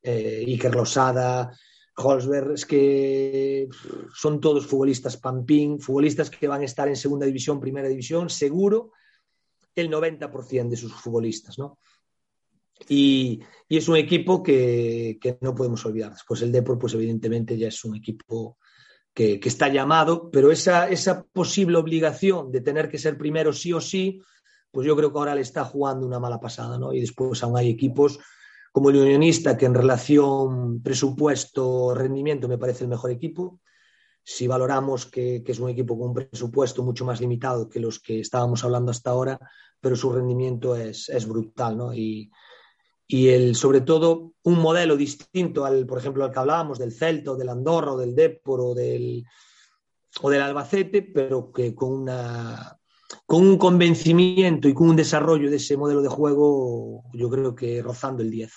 eh, Iker Losada, Holzberg, es que son todos futbolistas Pampín, futbolistas que van a estar en segunda división, primera división, seguro el 90% de sus futbolistas, ¿no? Y, y, es un equipo que, que, no podemos olvidar. Después el Depor, pues evidentemente ya es un equipo que, que, está llamado, pero esa, esa posible obligación de tener que ser primero sí o sí, pues yo creo que ahora le está jugando una mala pasada, ¿no? Y después aún hay equipos como el Unionista, que en relación presupuesto-rendimiento me parece el mejor equipo. Si valoramos que, que, es un equipo con un presupuesto mucho más limitado que los que estábamos hablando hasta ahora, pero su rendimiento es, es brutal, ¿no? Y, y el, sobre todo un modelo distinto al, por ejemplo, al que hablábamos del Celta o del Andorra o del Depor o del, o del Albacete, pero que con, una, con un convencimiento y con un desarrollo de ese modelo de juego, yo creo que rozando el 10.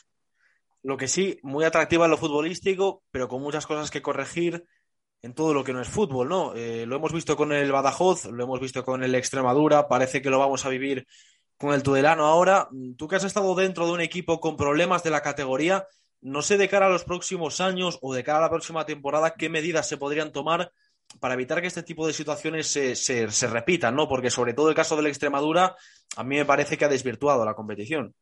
Lo que sí, muy atractiva en lo futbolístico, pero con muchas cosas que corregir en todo lo que no es fútbol, ¿no? Eh, lo hemos visto con el Badajoz, lo hemos visto con el Extremadura, parece que lo vamos a vivir con el Tudelano ahora. Tú que has estado dentro de un equipo con problemas de la categoría, no sé de cara a los próximos años o de cara a la próxima temporada qué medidas se podrían tomar para evitar que este tipo de situaciones se, se, se repitan, ¿no? Porque sobre todo el caso de la Extremadura, a mí me parece que ha desvirtuado la competición.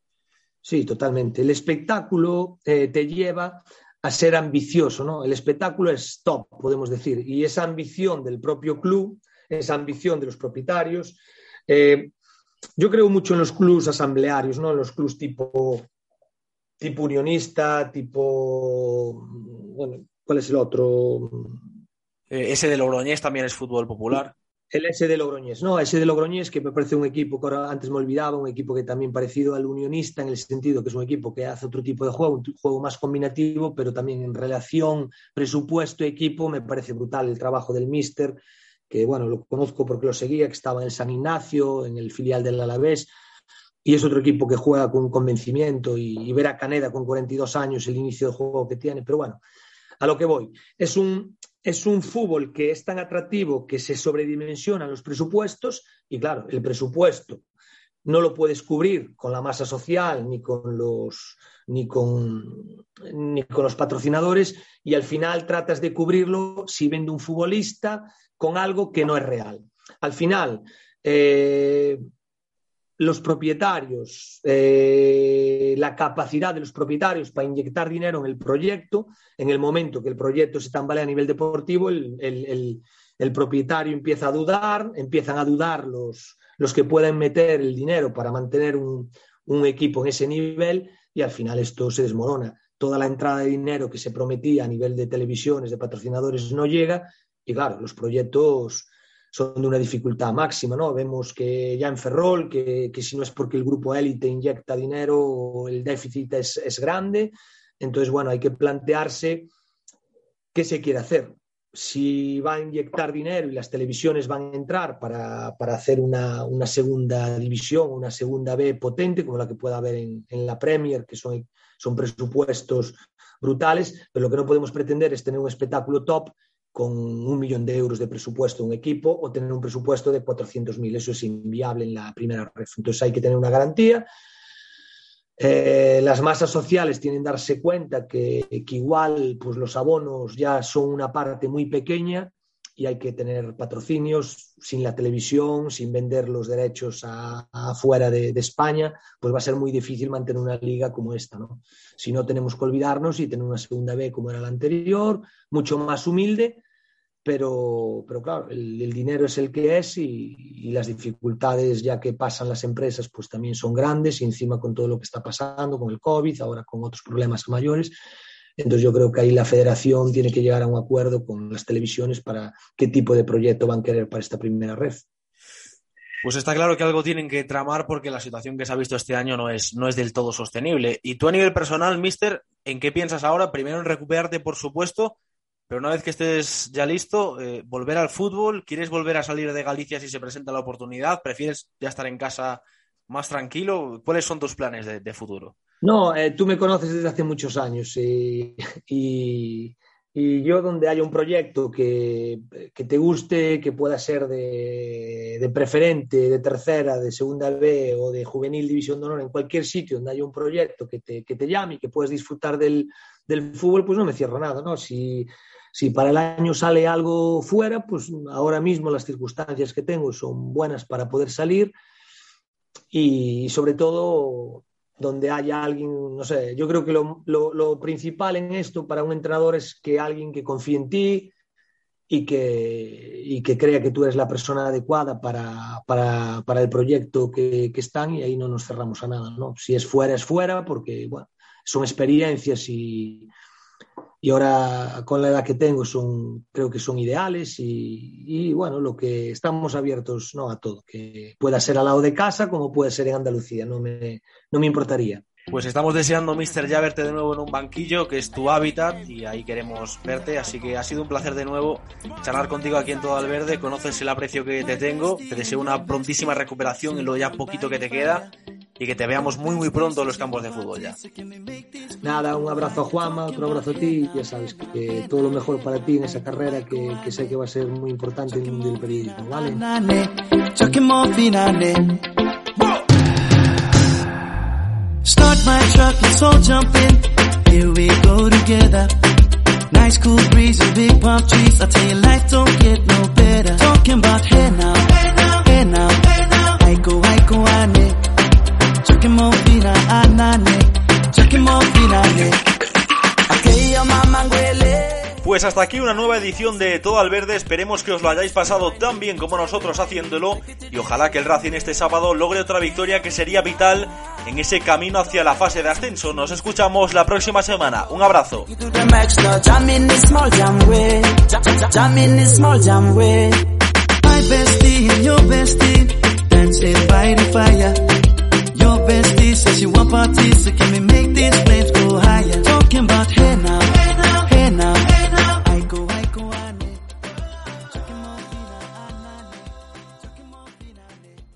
Sí, totalmente. El espectáculo eh, te lleva a ser ambicioso, ¿no? El espectáculo es top, podemos decir, y esa ambición del propio club, esa ambición de los propietarios, eh, yo creo mucho en los clubs asamblearios, ¿no? En los clubs tipo, tipo unionista, tipo. Bueno, ¿cuál es el otro? Eh, ese de Logroñés también es fútbol popular. El S de Logroñés, no, ese de Logroñés que me parece un equipo que ahora antes me olvidaba, un equipo que también parecido al unionista en el sentido que es un equipo que hace otro tipo de juego, un juego más combinativo, pero también en relación presupuesto-equipo me parece brutal el trabajo del míster que bueno, lo conozco porque lo seguía, que estaba en San Ignacio, en el filial del Alavés, y es otro equipo que juega con convencimiento y, y, ver a Caneda con 42 años, el inicio del juego que tiene, pero bueno, a lo que voy, es un, es un fútbol que es tan atractivo que se sobredimensionan los presupuestos y claro, el presupuesto no lo puedes cubrir con la masa social ni con los ni con, ni con los patrocinadores y al final tratas de cubrirlo si vende un futbolista con algo que no es real. Al final, eh, los propietarios, eh, la capacidad de los propietarios para inyectar dinero en el proyecto, en el momento que el proyecto se tambalea a nivel deportivo, el, propietario empieza a dudar, empiezan a dudar los, los que pueden meter el dinero para mantener un, un equipo en ese nivel y al final esto se desmorona. Toda la entrada de dinero que se prometía a nivel de televisiones, de patrocinadores, no llega y claro, los proyectos son de una dificultad máxima, ¿no? Vemos que ya en Ferrol, que, que si no es porque el grupo élite inyecta dinero, el déficit es, es, grande. Entonces, bueno, hay que plantearse qué se quiere hacer. Si va a inyectar dinero y las televisiones van a entrar para, para hacer una, una, segunda división, una segunda B potente, como la que pueda haber en, en la Premier, que son, son presupuestos brutales, pero lo que no podemos pretender es tener un espectáculo top con un millón de euros de presupuesto un equipo o tener un presupuesto de 400.000. Eso es inviable en la primera red. Entonces hay que tener una garantía. Eh, las masas sociales tienen que darse cuenta que, que, igual pues los abonos ya son una parte muy pequeña y hay que tener patrocinios sin la televisión, sin vender los derechos afuera de, de, España, pues va a ser muy difícil mantener una liga como esta. ¿no? Si no tenemos que olvidarnos y tener una segunda B como era la anterior, mucho más humilde, pero, pero claro, el, dinero es el que es y, y, las dificultades ya que pasan las empresas pues también son grandes y encima con todo lo que está pasando, con el COVID, ahora con otros problemas mayores. Entonces yo creo que ahí la federación tiene que llegar a un acuerdo con las televisiones para qué tipo de proyecto van a querer para esta primera red. Pues está claro que algo tienen que tramar porque la situación que se ha visto este año no es, no es del todo sostenible. Y tú a nivel personal, Mister, ¿en qué piensas ahora? Primero en recuperarte, por supuesto, pero una vez que estés ya listo, eh, volver al fútbol, ¿quieres volver a salir de Galicia si se presenta la oportunidad? ¿Prefieres ya estar en casa más tranquilo? ¿Cuáles son tus planes de, futuro? No, eh, tú me conoces desde hace muchos años y, y, y, yo donde haya un proyecto que, que te guste, que pueda ser de, de, preferente, de tercera, de segunda B o de juvenil división de honor, en cualquier sitio donde haya un proyecto que te, que te llame y que puedas disfrutar del, del fútbol, pues no me cierro nada, ¿no? Si, si para el año sale algo fuera, pues ahora mismo las circunstancias que tengo son buenas para poder salir y sobre todo donde haya alguien, no sé, yo creo que lo, lo, lo, principal en esto para un entrenador es que alguien que confíe en ti y que, y que crea que tú eres la persona adecuada para, para, para el proyecto que, que, están y ahí no nos cerramos a nada, ¿no? Si es fuera, es fuera, porque, bueno, son experiencias y, y ahora con la edad que tengo son, creo que son ideales y, bueno, lo que estamos abiertos ¿no? a todo, que pueda ser al lado de casa como puede ser en Andalucía, no me, no me importaría. Pues estamos deseando, Mister, ya verte de nuevo en un banquillo, que es tu hábitat, y ahí queremos verte. Así que ha sido un placer de nuevo charlar contigo aquí en Todo al Verde. Conoces el aprecio que te tengo. Te deseo una prontísima recuperación en lo ya poquito que te queda y que te veamos muy, muy pronto en los campos de fútbol ya. Nada, un abrazo a Juanma, otro abrazo a ti. Ya sabes que, que todo lo mejor para ti en esa carrera que, que, sé que va a ser muy importante en el mundo del periodismo, ¿vale? Start my truck, let's all jump in. Here we go together. Nice cool breeze and big palm trees. I tell you, life don't get no better. Talking about hey now, hey now, hey now, hey now. Aiko, aiko, anane. Aquello mamangüele. Pues hasta aquí una nueva edición de Todo al Verde. Esperemos que os lo hayáis pasado tan bien como nosotros haciéndolo. Y ojalá que el Racing este sábado logre otra victoria que sería vital en ese camino hacia la fase de ascenso. Nos escuchamos la próxima semana. Un abrazo. your besties, say you want parties, so can we make these flames go higher? Talking about hey now.